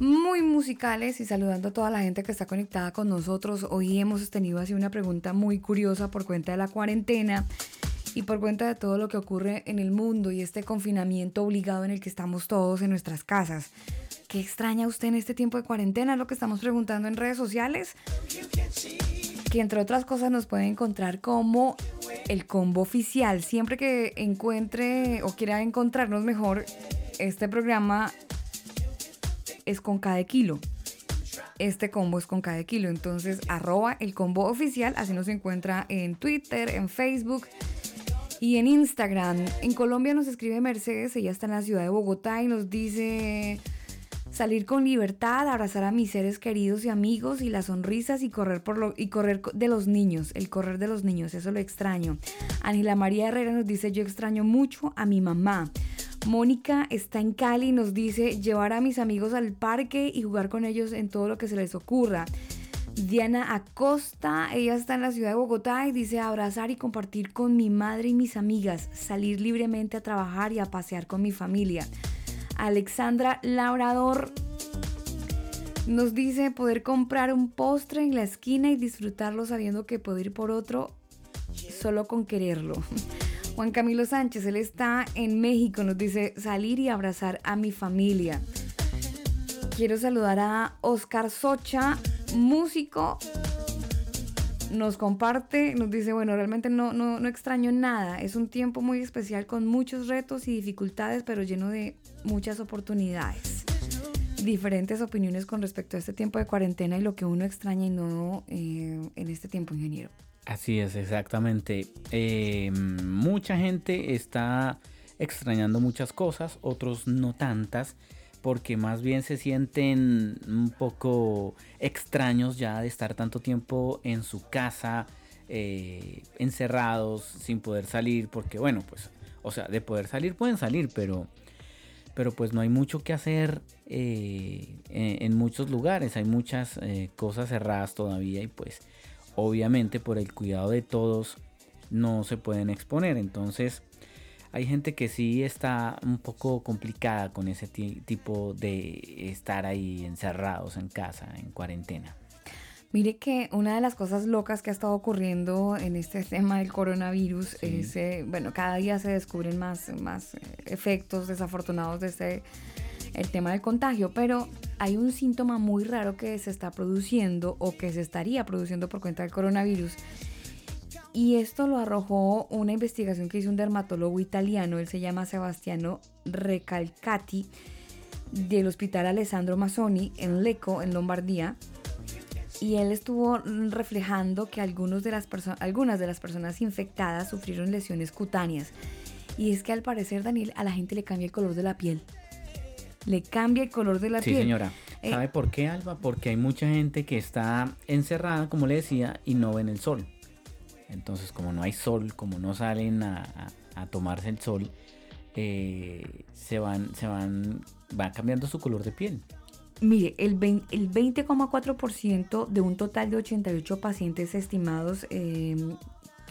Muy musicales y saludando a toda la gente que está conectada con nosotros. Hoy hemos tenido así una pregunta muy curiosa por cuenta de la cuarentena y por cuenta de todo lo que ocurre en el mundo y este confinamiento obligado en el que estamos todos en nuestras casas. ¿Qué extraña usted en este tiempo de cuarentena? Lo que estamos preguntando en redes sociales. Que entre otras cosas nos puede encontrar como el combo oficial. Siempre que encuentre o quiera encontrarnos mejor, este programa es con cada kilo. Este combo es con cada kilo. Entonces, arroba el combo oficial. Así nos encuentra en Twitter, en Facebook y en Instagram. En Colombia nos escribe Mercedes. Ella está en la ciudad de Bogotá y nos dice salir con libertad, abrazar a mis seres queridos y amigos y las sonrisas y correr por lo y correr co- de los niños, el correr de los niños, eso lo extraño. Ángela María Herrera nos dice, "Yo extraño mucho a mi mamá." Mónica está en Cali y nos dice, "Llevar a mis amigos al parque y jugar con ellos en todo lo que se les ocurra." Diana Acosta, ella está en la ciudad de Bogotá y dice abrazar y compartir con mi madre y mis amigas, salir libremente a trabajar y a pasear con mi familia. Alexandra Labrador nos dice poder comprar un postre en la esquina y disfrutarlo sabiendo que puedo ir por otro solo con quererlo. <laughs> Juan Camilo Sánchez, él está en México, nos dice salir y abrazar a mi familia. Quiero saludar a Oscar Socha, músico. Nos comparte, nos dice, bueno, realmente no, no, no extraño nada. Es un tiempo muy especial con muchos retos y dificultades, pero lleno de muchas oportunidades. Diferentes opiniones con respecto a este tiempo de cuarentena y lo que uno extraña y no eh, en este tiempo, ingeniero. Así es, exactamente. Eh, mucha gente está extrañando muchas cosas, otros no tantas, porque más bien se sienten un poco extraños ya de estar tanto tiempo en su casa, eh, encerrados, sin poder salir, porque bueno, pues, o sea, de poder salir pueden salir, pero pero pues no hay mucho que hacer eh, en, muchos lugares, hay muchas eh, cosas cerradas todavía y pues obviamente por el cuidado de todos no se pueden exponer, entonces hay gente que sí está un poco complicada con ese ti- tipo de estar ahí encerrados en casa, en cuarentena. Mire que una de las cosas locas que ha estado ocurriendo en este tema del coronavirus Sí. es, eh, bueno, cada día se descubren más, más eh, efectos desafortunados de este, el tema del contagio, pero hay un síntoma muy raro que se está produciendo o que se estaría produciendo por cuenta del coronavirus. Y esto lo arrojó una investigación que hizo un dermatólogo italiano, él se llama Sebastiano Recalcati, del Hospital Alessandro Mazzoni en Lecco, en Lombardía y él estuvo reflejando que algunos de las algunas de las personas infectadas sufrieron lesiones cutáneas. Y es que al parecer, Daniel, a la gente le cambia el color de la piel. Le cambia el color de la Sí, piel. señora. Eh, ¿Sabe por qué, Alba? Porque hay mucha gente que está encerrada, como le decía, y no ven el sol. Entonces, como no hay sol, como no salen a, a- a tomarse el sol, eh, se van, se van, va cambiando su color de piel. Mire, el, vein- el 20,4% de un total de 88 pacientes estimados eh,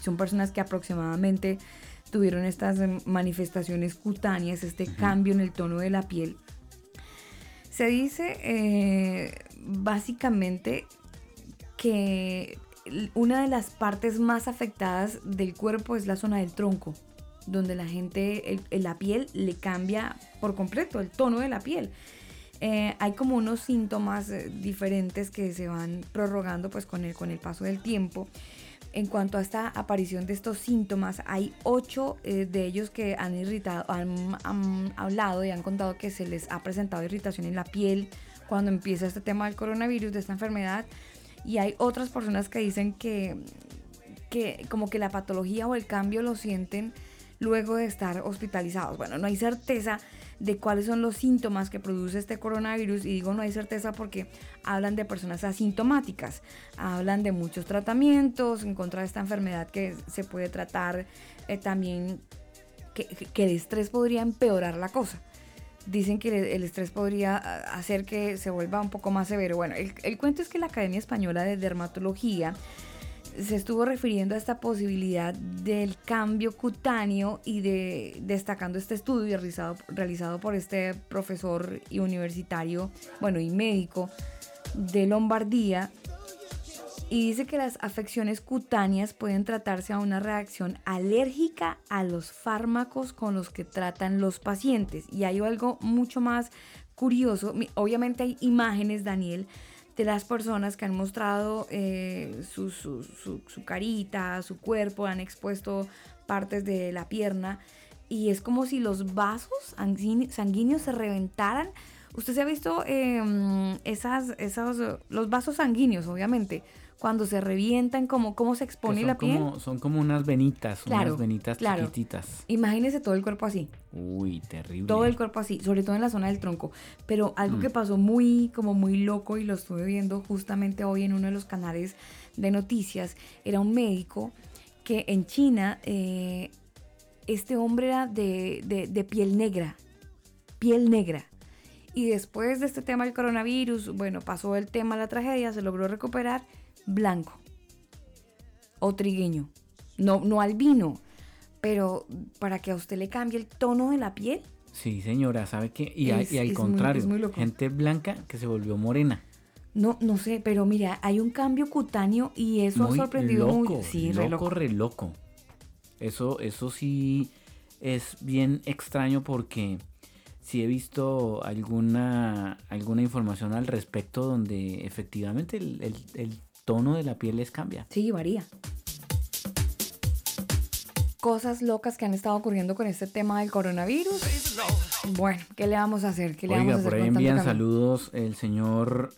son personas que aproximadamente tuvieron estas eh, manifestaciones cutáneas, este cambio en el tono de la piel. Se dice eh, básicamente que una de las partes más afectadas del cuerpo es la zona del tronco, donde la gente, el- la piel le cambia por completo el tono de la piel. Eh, hay como unos síntomas eh, diferentes que se van prorrogando pues con el, con el paso del tiempo. En cuanto a esta aparición de estos síntomas, hay ocho eh, de ellos que han irritado, han, han hablado y han contado que se les ha presentado irritación en la piel cuando empieza este tema del coronavirus, de esta enfermedad. Y hay otras personas que dicen que, que como que la patología o el cambio lo sienten luego de estar hospitalizados. Bueno, no hay certeza de cuáles son los síntomas que produce este coronavirus y digo no hay certeza porque hablan de personas asintomáticas, hablan de muchos tratamientos en contra de esta enfermedad que se puede tratar eh, también que, que el estrés podría empeorar la cosa. Dicen que el, estrés podría ah, hacer que se vuelva un poco más severo. Bueno, el, el cuento es que la Academia Española de Dermatología se estuvo refiriendo a esta posibilidad del cambio cutáneo y de destacando este estudio realizado, realizado por este profesor y universitario, bueno, y médico de Lombardía. Y dice que las afecciones cutáneas pueden tratarse a una reacción alérgica a los fármacos con los que tratan los pacientes. Y hay algo mucho más curioso. Obviamente hay imágenes, Daniel, las personas que han mostrado eh, su, su- carita, su cuerpo, han expuesto partes de la pierna y es como si los vasos sanguíne- sanguíneos se reventaran. Usted se ha visto eh, esas, esos, eh, los vasos sanguíneos, obviamente, cuando se revientan, como cómo se expone la piel. Como, son como unas venitas, Claro, unas venitas claro. chiquititas. Imagínese todo el cuerpo así. Uy, terrible. Todo el cuerpo así, sobre todo en la zona del tronco. Pero algo Mm. que pasó muy, como muy loco y lo estuve viendo justamente hoy en uno de los canales de noticias, era un médico que en China, eh, este hombre era de, de- de piel negra, piel negra. Y después de este tema del coronavirus, bueno, pasó el tema de la tragedia, se logró recuperar blanco o trigueño. No, no albino, pero para que a usted le cambie el tono de la piel, Sí, señora, ¿sabe qué? Y, a- y al muy- contrario, muy gente blanca que se volvió morena. No, no sé, pero mira, hay un cambio cutáneo y eso muy ha sorprendido loco, muy. Sí, re loco, loco. re loco. Eso, eso sí es bien extraño porque sí he visto alguna, alguna información al respecto donde efectivamente el, el- el tono de la piel les cambia. Sí, varía. Cosas locas que han estado ocurriendo con este tema del coronavirus. Bueno, ¿qué le vamos a hacer? ¿Qué le vamos a hacer por ahí envían saludos el señor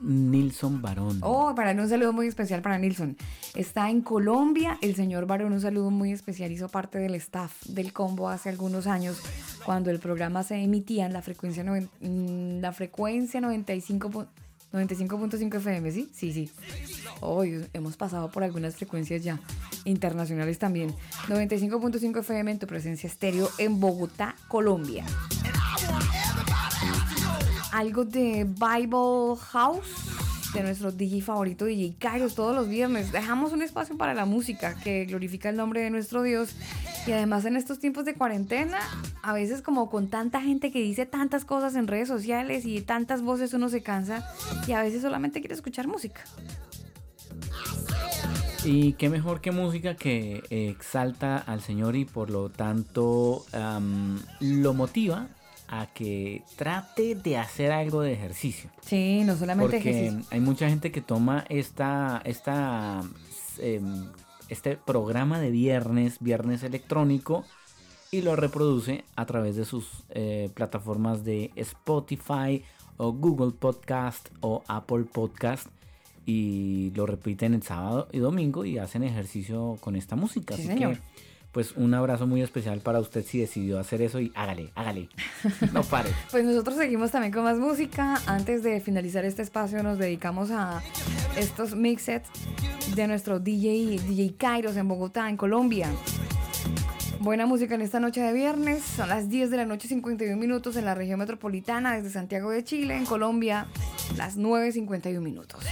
Nilson Barón. Oh, para él un saludo muy especial para Nilson. Está en Colombia. El señor Barón, un saludo muy especial. Hizo parte del staff del combo hace algunos años cuando el programa se emitía en la frecuencia, noven- mm, la frecuencia 95. 95.5 FM, ¿sí? Sí, sí. Hoy hemos pasado por algunas frecuencias ya internacionales también. 95.5 FM en tu presencia estéreo en Bogotá, Colombia. Algo de Bible House de nuestro DJ favorito DJ Kairos todos los viernes. Dejamos un espacio para la música que glorifica el nombre de nuestro Dios. Y además en estos tiempos de cuarentena, a veces como con tanta gente que dice tantas cosas en redes sociales y tantas voces uno se cansa y a veces solamente quiere escuchar música. Y qué mejor que música que eh, exalta al Señor y por lo tanto lo motiva a que trate de hacer algo de ejercicio. Sí, no solamente Porque ejercicio. hay mucha gente que toma esta, esta, em, este programa de viernes, viernes electrónico, y lo reproduce a través de sus eh, plataformas de Spotify o Google Podcast o Apple Podcast y lo repiten el sábado y domingo y hacen ejercicio con esta música. Sí, Así señor. que, pues un abrazo muy especial para usted si decidió hacer eso y hágale, hágale. No pare. <laughs> Pues nosotros seguimos también con más música. Antes de finalizar este espacio nos dedicamos a estos mixets de nuestro DJ, DJ Kairos en Bogotá, en Colombia. Buena música en esta noche de viernes. Son las 10 de la noche 51 minutos en la región metropolitana desde Santiago de Chile, en Colombia, las 9.51 minutos.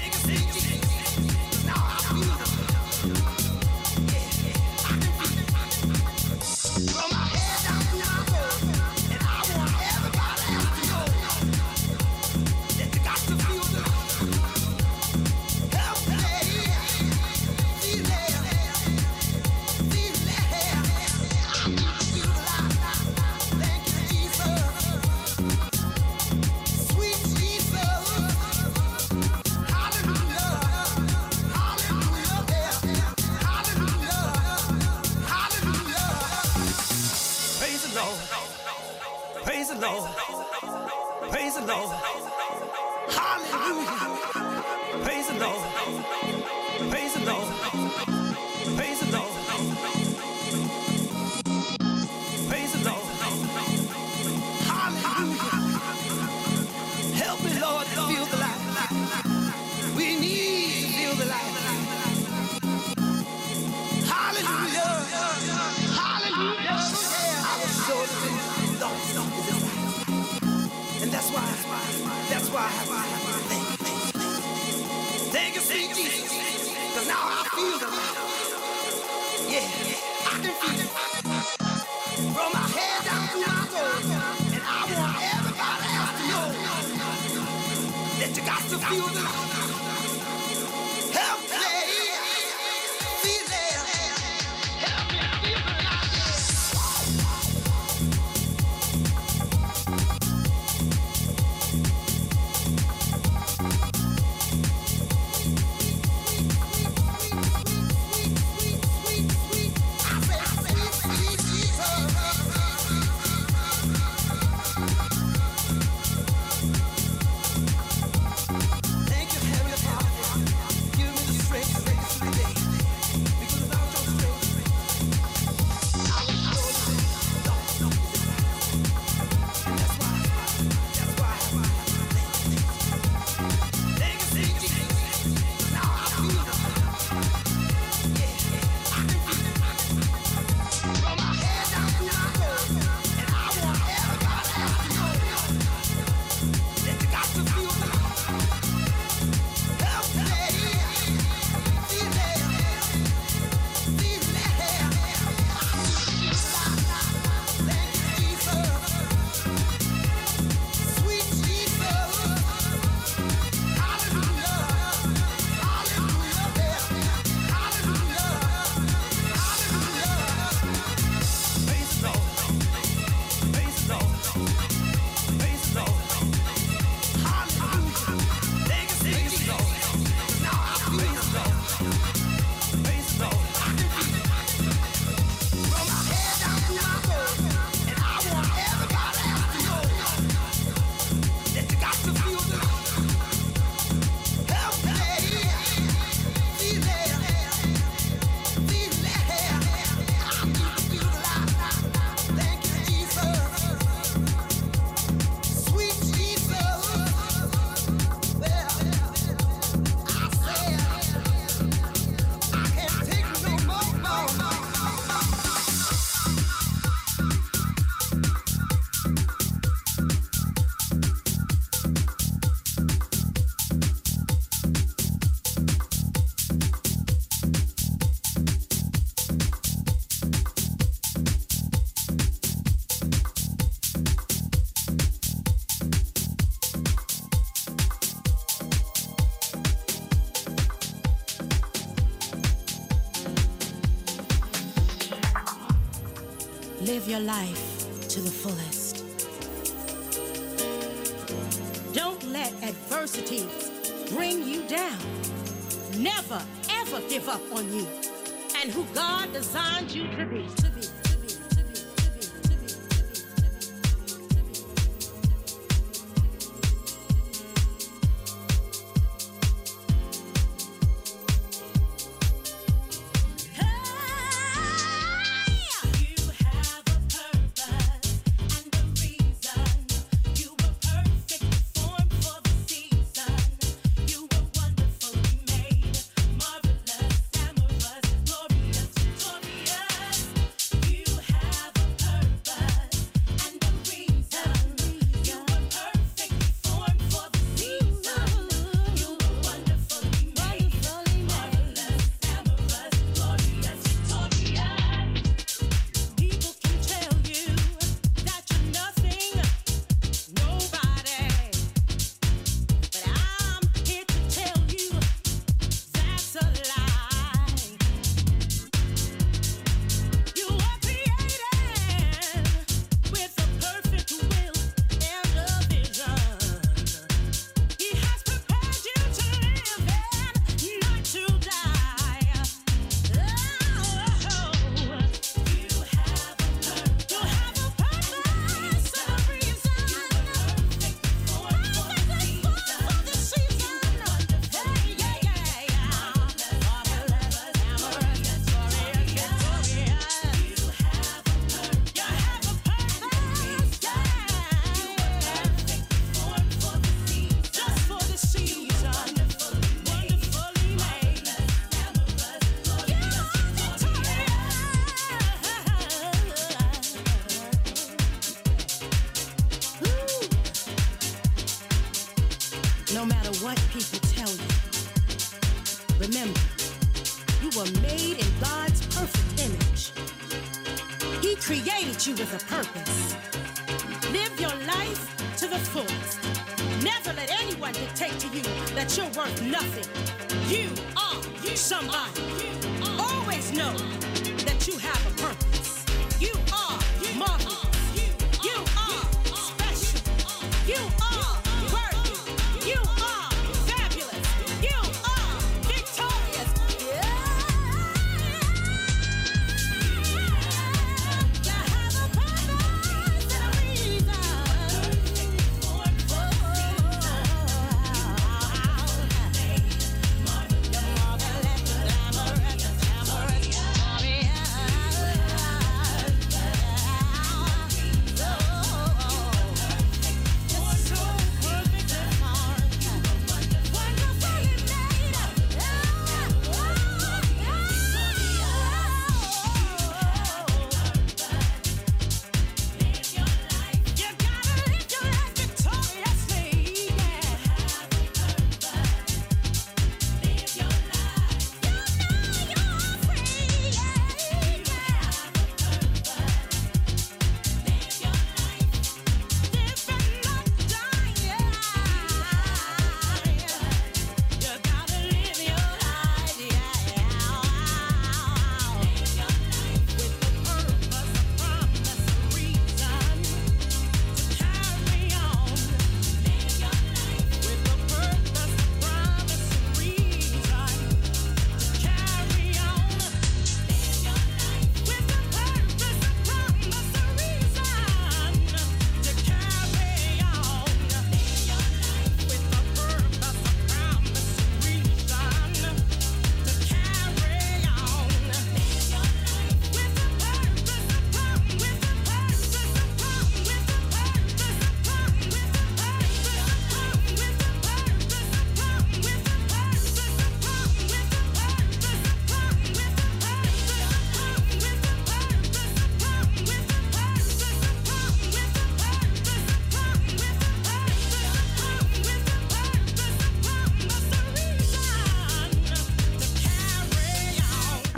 Your life to the fullest. Don't let adversity bring you down. Never, ever give up on you and who God designed you to be. To be.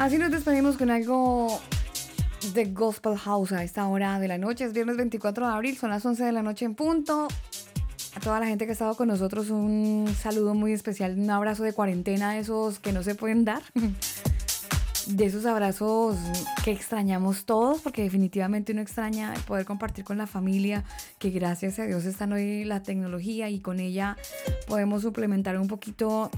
Así nos despedimos con algo de Gospel House a esta hora de la noche. Es viernes 24 de abril, son las 11 de la noche en punto. A toda la gente que ha estado con nosotros, un saludo muy especial, un abrazo de cuarentena, esos que no se pueden dar. <laughs> de esos abrazos que extrañamos todos, porque definitivamente uno extraña poder compartir con la familia, que gracias a Dios están hoy la tecnología y con ella podemos suplementar un poquito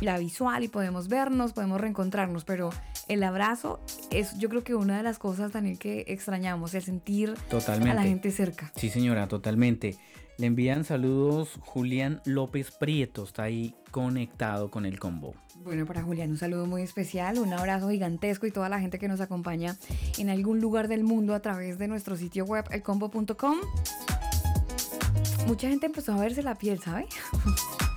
la visual y podemos vernos, podemos reencontrarnos, pero el abrazo es yo creo que una de las cosas también que extrañamos, el sentir Totalmente. a la gente cerca. Sí, señora, totalmente. Le envían saludos Julián López Prieto, está ahí conectado con el combo. Bueno, para Julián, un saludo muy especial, un abrazo gigantesco y toda la gente que nos acompaña en algún lugar del mundo a través de nuestro sitio web elcombo.com. Mucha gente empezó a verse la piel, ¿sabe? <laughs>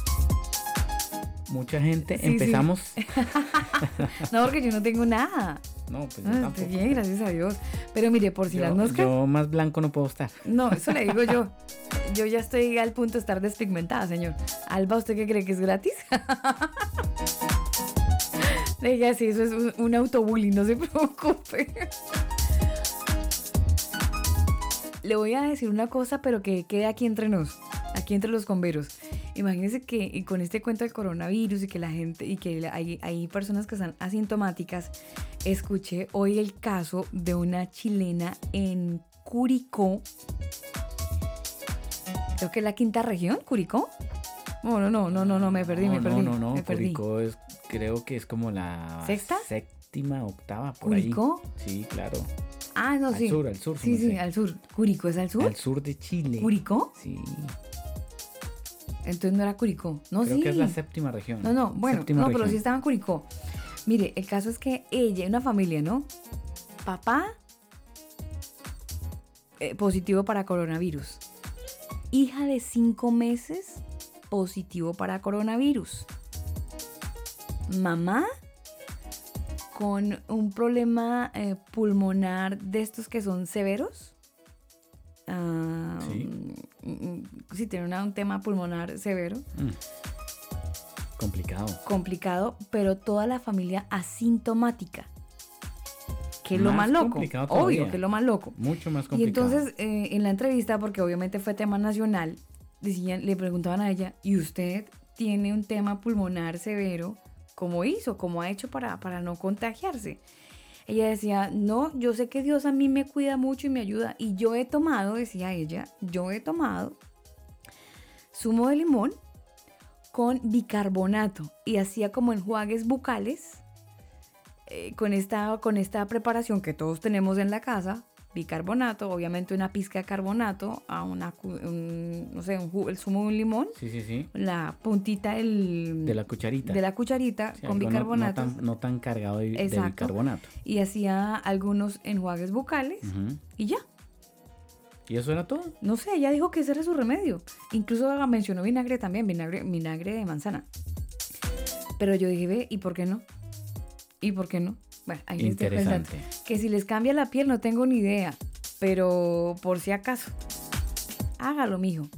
Mucha gente, Sí, sí. empezamos. <laughs> no, porque yo no tengo nada. No, pues yo No, estoy tampoco. bien, gracias a Dios. Pero mire, por si las moscas. yo más blanco no puedo estar. No, eso le digo yo. <laughs> Yo ya estoy al punto de estar despigmentada, señor. Alba, ¿usted qué cree que es gratis? Le dije así, eso es un, un autobullying, no se <laughs> preocupe. Le voy a decir una cosa, pero que quede aquí entre nos, aquí entre los converos. Imagínense que y con este cuento del coronavirus y que la gente, y que hay, hay personas que están asintomáticas, escuché hoy el caso de una chilena en Curicó, creo que es la quinta región, Curicó. No, no, no, no, no, no, me perdí, no, me perdí. No, no, no, me perdí. Curicó es, creo que es como la ¿Sexta? séptima, octava, por ¿Curicó? ahí. Sí, claro. Ah, no, Al sí. sur, al sur, Sí, no sí, sé. al sur. ¿Curicó es al sur? Al sur de Chile. ¿Curicó? Sí. Entonces no era Curicó. No, creo sí. que es la séptima región. No, no, bueno, Séptima no, pero sí estaba en Curicó. Mire, el caso es que ella, una familia, ¿no? Papá eh, positivo para coronavirus. Hija de cinco meses positivo para coronavirus. Mamá con un problema eh, pulmonar de estos que son severos. Ah, Sí. mm, mm, sí, tiene una- un tema pulmonar severo Mm. Complicado. complicado, pero toda la familia asintomática. Que es lo Más loco. complicado Obvio, todavía. que es lo más loco. Mucho más Y complicado. entonces, eh, en la entrevista, porque obviamente fue tema nacional, decían, le preguntaban a ella, ¿y usted tiene un tema pulmonar severo? ¿Cómo hizo? ¿Cómo ha hecho para, para no contagiarse? Ella decía, no, yo sé que Dios a mí me cuida mucho y me ayuda. Y yo he tomado, decía ella, yo he tomado zumo de limón con bicarbonato y hacía como enjuagues bucales eh, con, esta, con esta preparación que todos tenemos en la casa, bicarbonato, obviamente una pizca de carbonato, a una, un, no sé, un el zumo de un limón, Sí, sí, sí. la puntita del, De la cucharita. de la cucharita con no- bicarbonato No, tan, no tan cargado de, de bicarbonato. y hacía algunos enjuagues bucales y ya. ¿Y eso era todo? No sé, ella dijo que ese era su remedio. Incluso mencionó vinagre también, vinagre, vinagre de manzana. Pero yo dije, ve, ¿y por qué no? ¿Y por qué no? Bueno, ahí. Interesante. Que si les cambia la piel no tengo ni idea. Pero por si acaso, hágalo, mijo.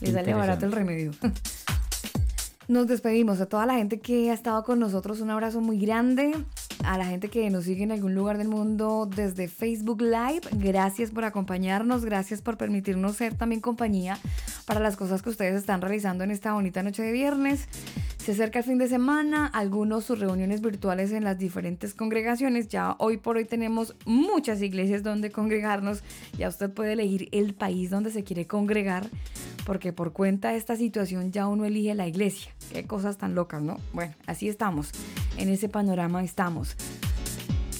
Le sale barato el remedio. <laughs> Nos despedimos a toda la gente que ha estado con nosotros. Un abrazo muy grande. A la gente que nos sigue en algún lugar del mundo desde Facebook Live. Gracias por acompañarnos. Gracias por permitirnos ser también compañía para las cosas que ustedes están realizando en esta bonita noche de viernes. Se acerca el fin de semana, algunos sus reuniones virtuales en las diferentes congregaciones. Ya hoy por hoy tenemos muchas iglesias donde congregarnos. Ya usted puede elegir el país donde se quiere congregar, porque por cuenta de esta situación ya uno elige la iglesia. Qué cosas tan locas, ¿no? Bueno, así estamos. En ese panorama estamos.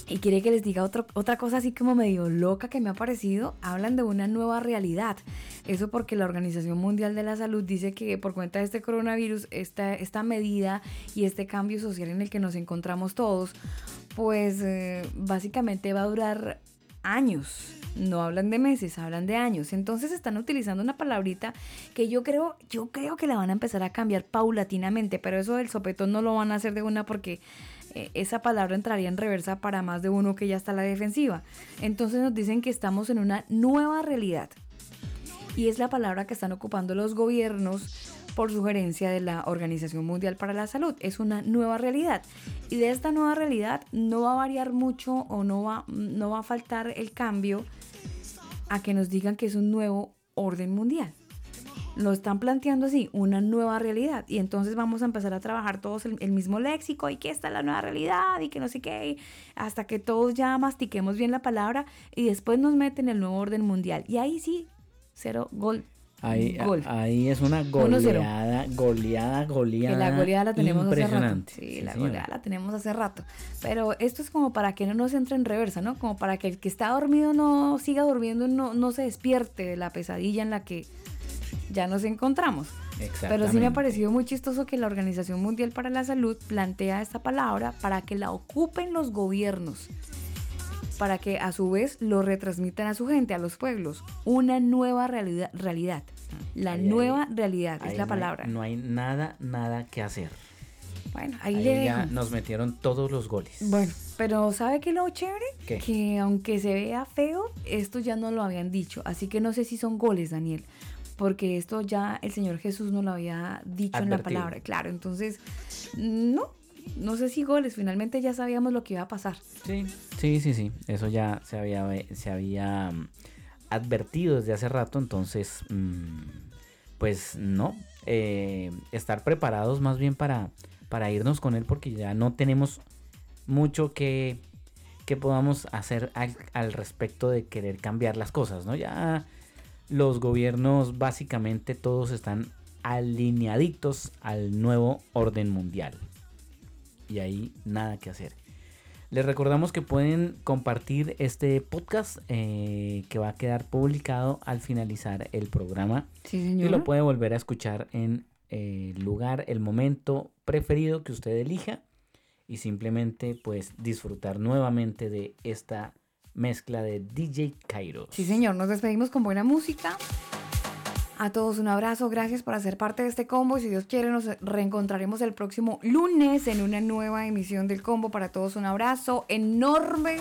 Y quiere que les diga otro- otra cosa así como medio loca que me ha parecido. Hablan de una nueva realidad. Eso porque la Organización Mundial de la Salud dice que por cuenta de este coronavirus, esta, esta medida y este cambio social en el que nos encontramos todos, pues eh, básicamente va a durar años. No hablan de meses, hablan de años. Entonces están utilizando una palabrita que yo creo, yo creo que la van a empezar a cambiar paulatinamente, pero eso del sopetón no lo van a hacer de una porque eh, esa palabra entraría en reversa para más de uno que ya está a la defensiva. Entonces nos dicen que estamos en una nueva realidad. Y es la palabra que están ocupando los gobiernos por sugerencia de la Organización Mundial para la Salud. Es una nueva realidad. Y de esta nueva realidad no va a variar mucho o no va, no va a faltar el cambio a que nos digan que es un nuevo orden mundial. Lo están planteando así, una nueva realidad. Y entonces vamos a empezar a trabajar todos el, el mismo léxico y que esta es la nueva realidad y que no sé qué, hasta que todos ya mastiquemos bien la palabra y después nos meten el nuevo orden mundial. Y ahí sí, cero gol. Ahí, gol. ahí es una 1-0. goleada, goleada, Que goleada. la goleada la tenemos hace rato. Sí, Sí, la señora. goleada la tenemos hace rato. Pero esto es como para que no nos entre en reversa, ¿no? Como para que el que está dormido no siga durmiendo, no, no se despierte de la pesadilla en la que ya nos encontramos. Pero sí me ha parecido muy chistoso que la Organización Mundial para la Salud plantea esta palabra para que la ocupen los gobiernos, para que a su vez lo retransmitan a su gente, a los pueblos. Una nueva realidad. realidad. La Ahí, ahí, nueva realidad Ahí es la no hay- palabra. No hay nada, nada que hacer. Bueno, ahí, le ya nos metieron todos los goles. Bueno, pero ¿sabe qué lo chévere? ¿Qué? Que aunque se vea feo, esto ya no lo habían dicho. Así que no sé si son goles, Daniel. Porque esto ya el Señor Jesús no lo había dicho en la palabra. Claro, entonces, no, no sé si goles. Finalmente ya sabíamos lo que iba a pasar. Sí, sí, sí, sí. Eso ya se había, se había mm, advertido desde hace rato, entonces, mm, pues no. eh, estar preparados más bien para, para irnos con él porque ya no tenemos mucho que, que podamos hacer al, al respecto de querer cambiar las cosas, ¿no? Ya los gobiernos básicamente todos están alineaditos al nuevo orden mundial. Y ahí nada que hacer. Les recordamos que pueden compartir este podcast eh, que va a quedar publicado al finalizar el programa. Sí, Y señor. lo puede volver a escuchar en eh, el lugar, el momento preferido que usted elija. Y simplemente pues disfrutar nuevamente de esta mezcla de DJ Kairos. Sí, señor, nos despedimos con buena música. A todos un abrazo, gracias por hacer parte de este combo y si Dios quiere nos reencontraremos el próximo lunes en una nueva emisión del combo. Para todos un abrazo enorme.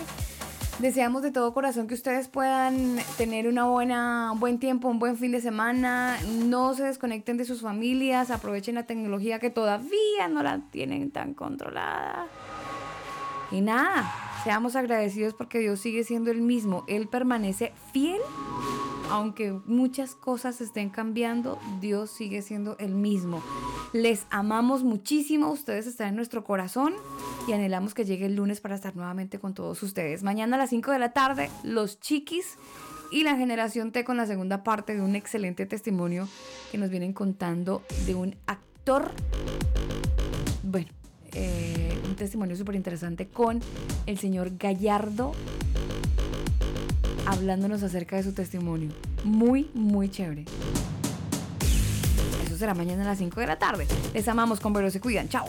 Deseamos de todo corazón que ustedes puedan tener una buena, un buen tiempo, un buen fin de semana. No se desconecten de sus familias, aprovechen la tecnología que todavía no la tienen tan controlada. Y nada, seamos agradecidos porque Dios sigue siendo el mismo. Él permanece fiel, aunque muchas cosas estén cambiando, Dios sigue siendo el mismo. Les amamos muchísimo, ustedes están en nuestro corazón y anhelamos que llegue el lunes para estar nuevamente con todos ustedes. Mañana a las 5 de la tarde, los chiquis y la generación T con la segunda parte de un excelente testimonio que nos vienen contando de un actor bueno, eh, un testimonio súper interesante con el señor Gallardo hablándonos acerca de su testimonio. Muy, muy chévere. Eso será mañana a las 5 de la tarde. Les amamos con se cuidan. Chao.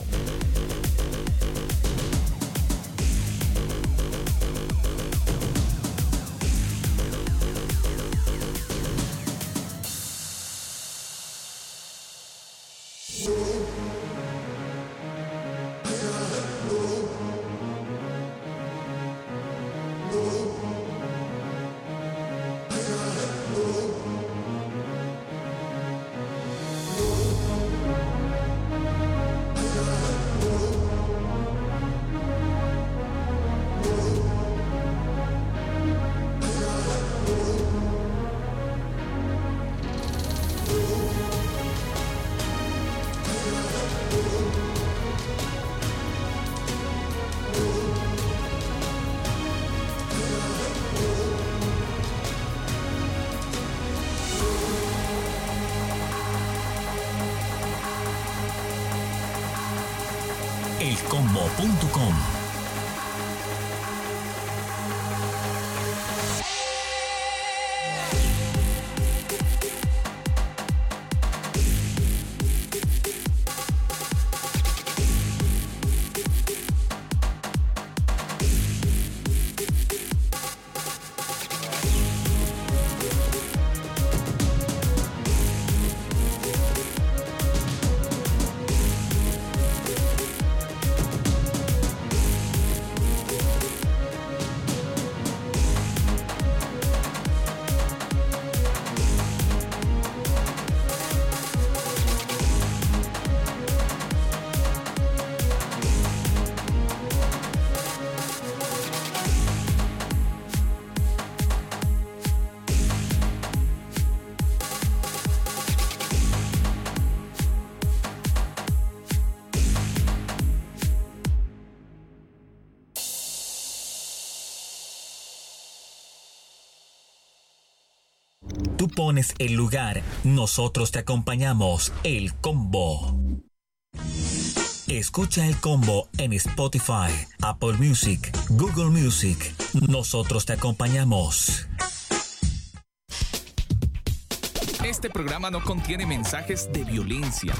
El lugar, nosotros te acompañamos. El combo. Escucha el combo en Spotify, Apple Music, Google Music. Nosotros te acompañamos. Este programa no contiene mensajes de violencia.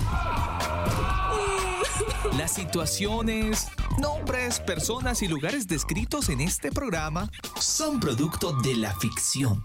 Las situaciones, nombres, personas y lugares descritos en este programa son producto de la ficción.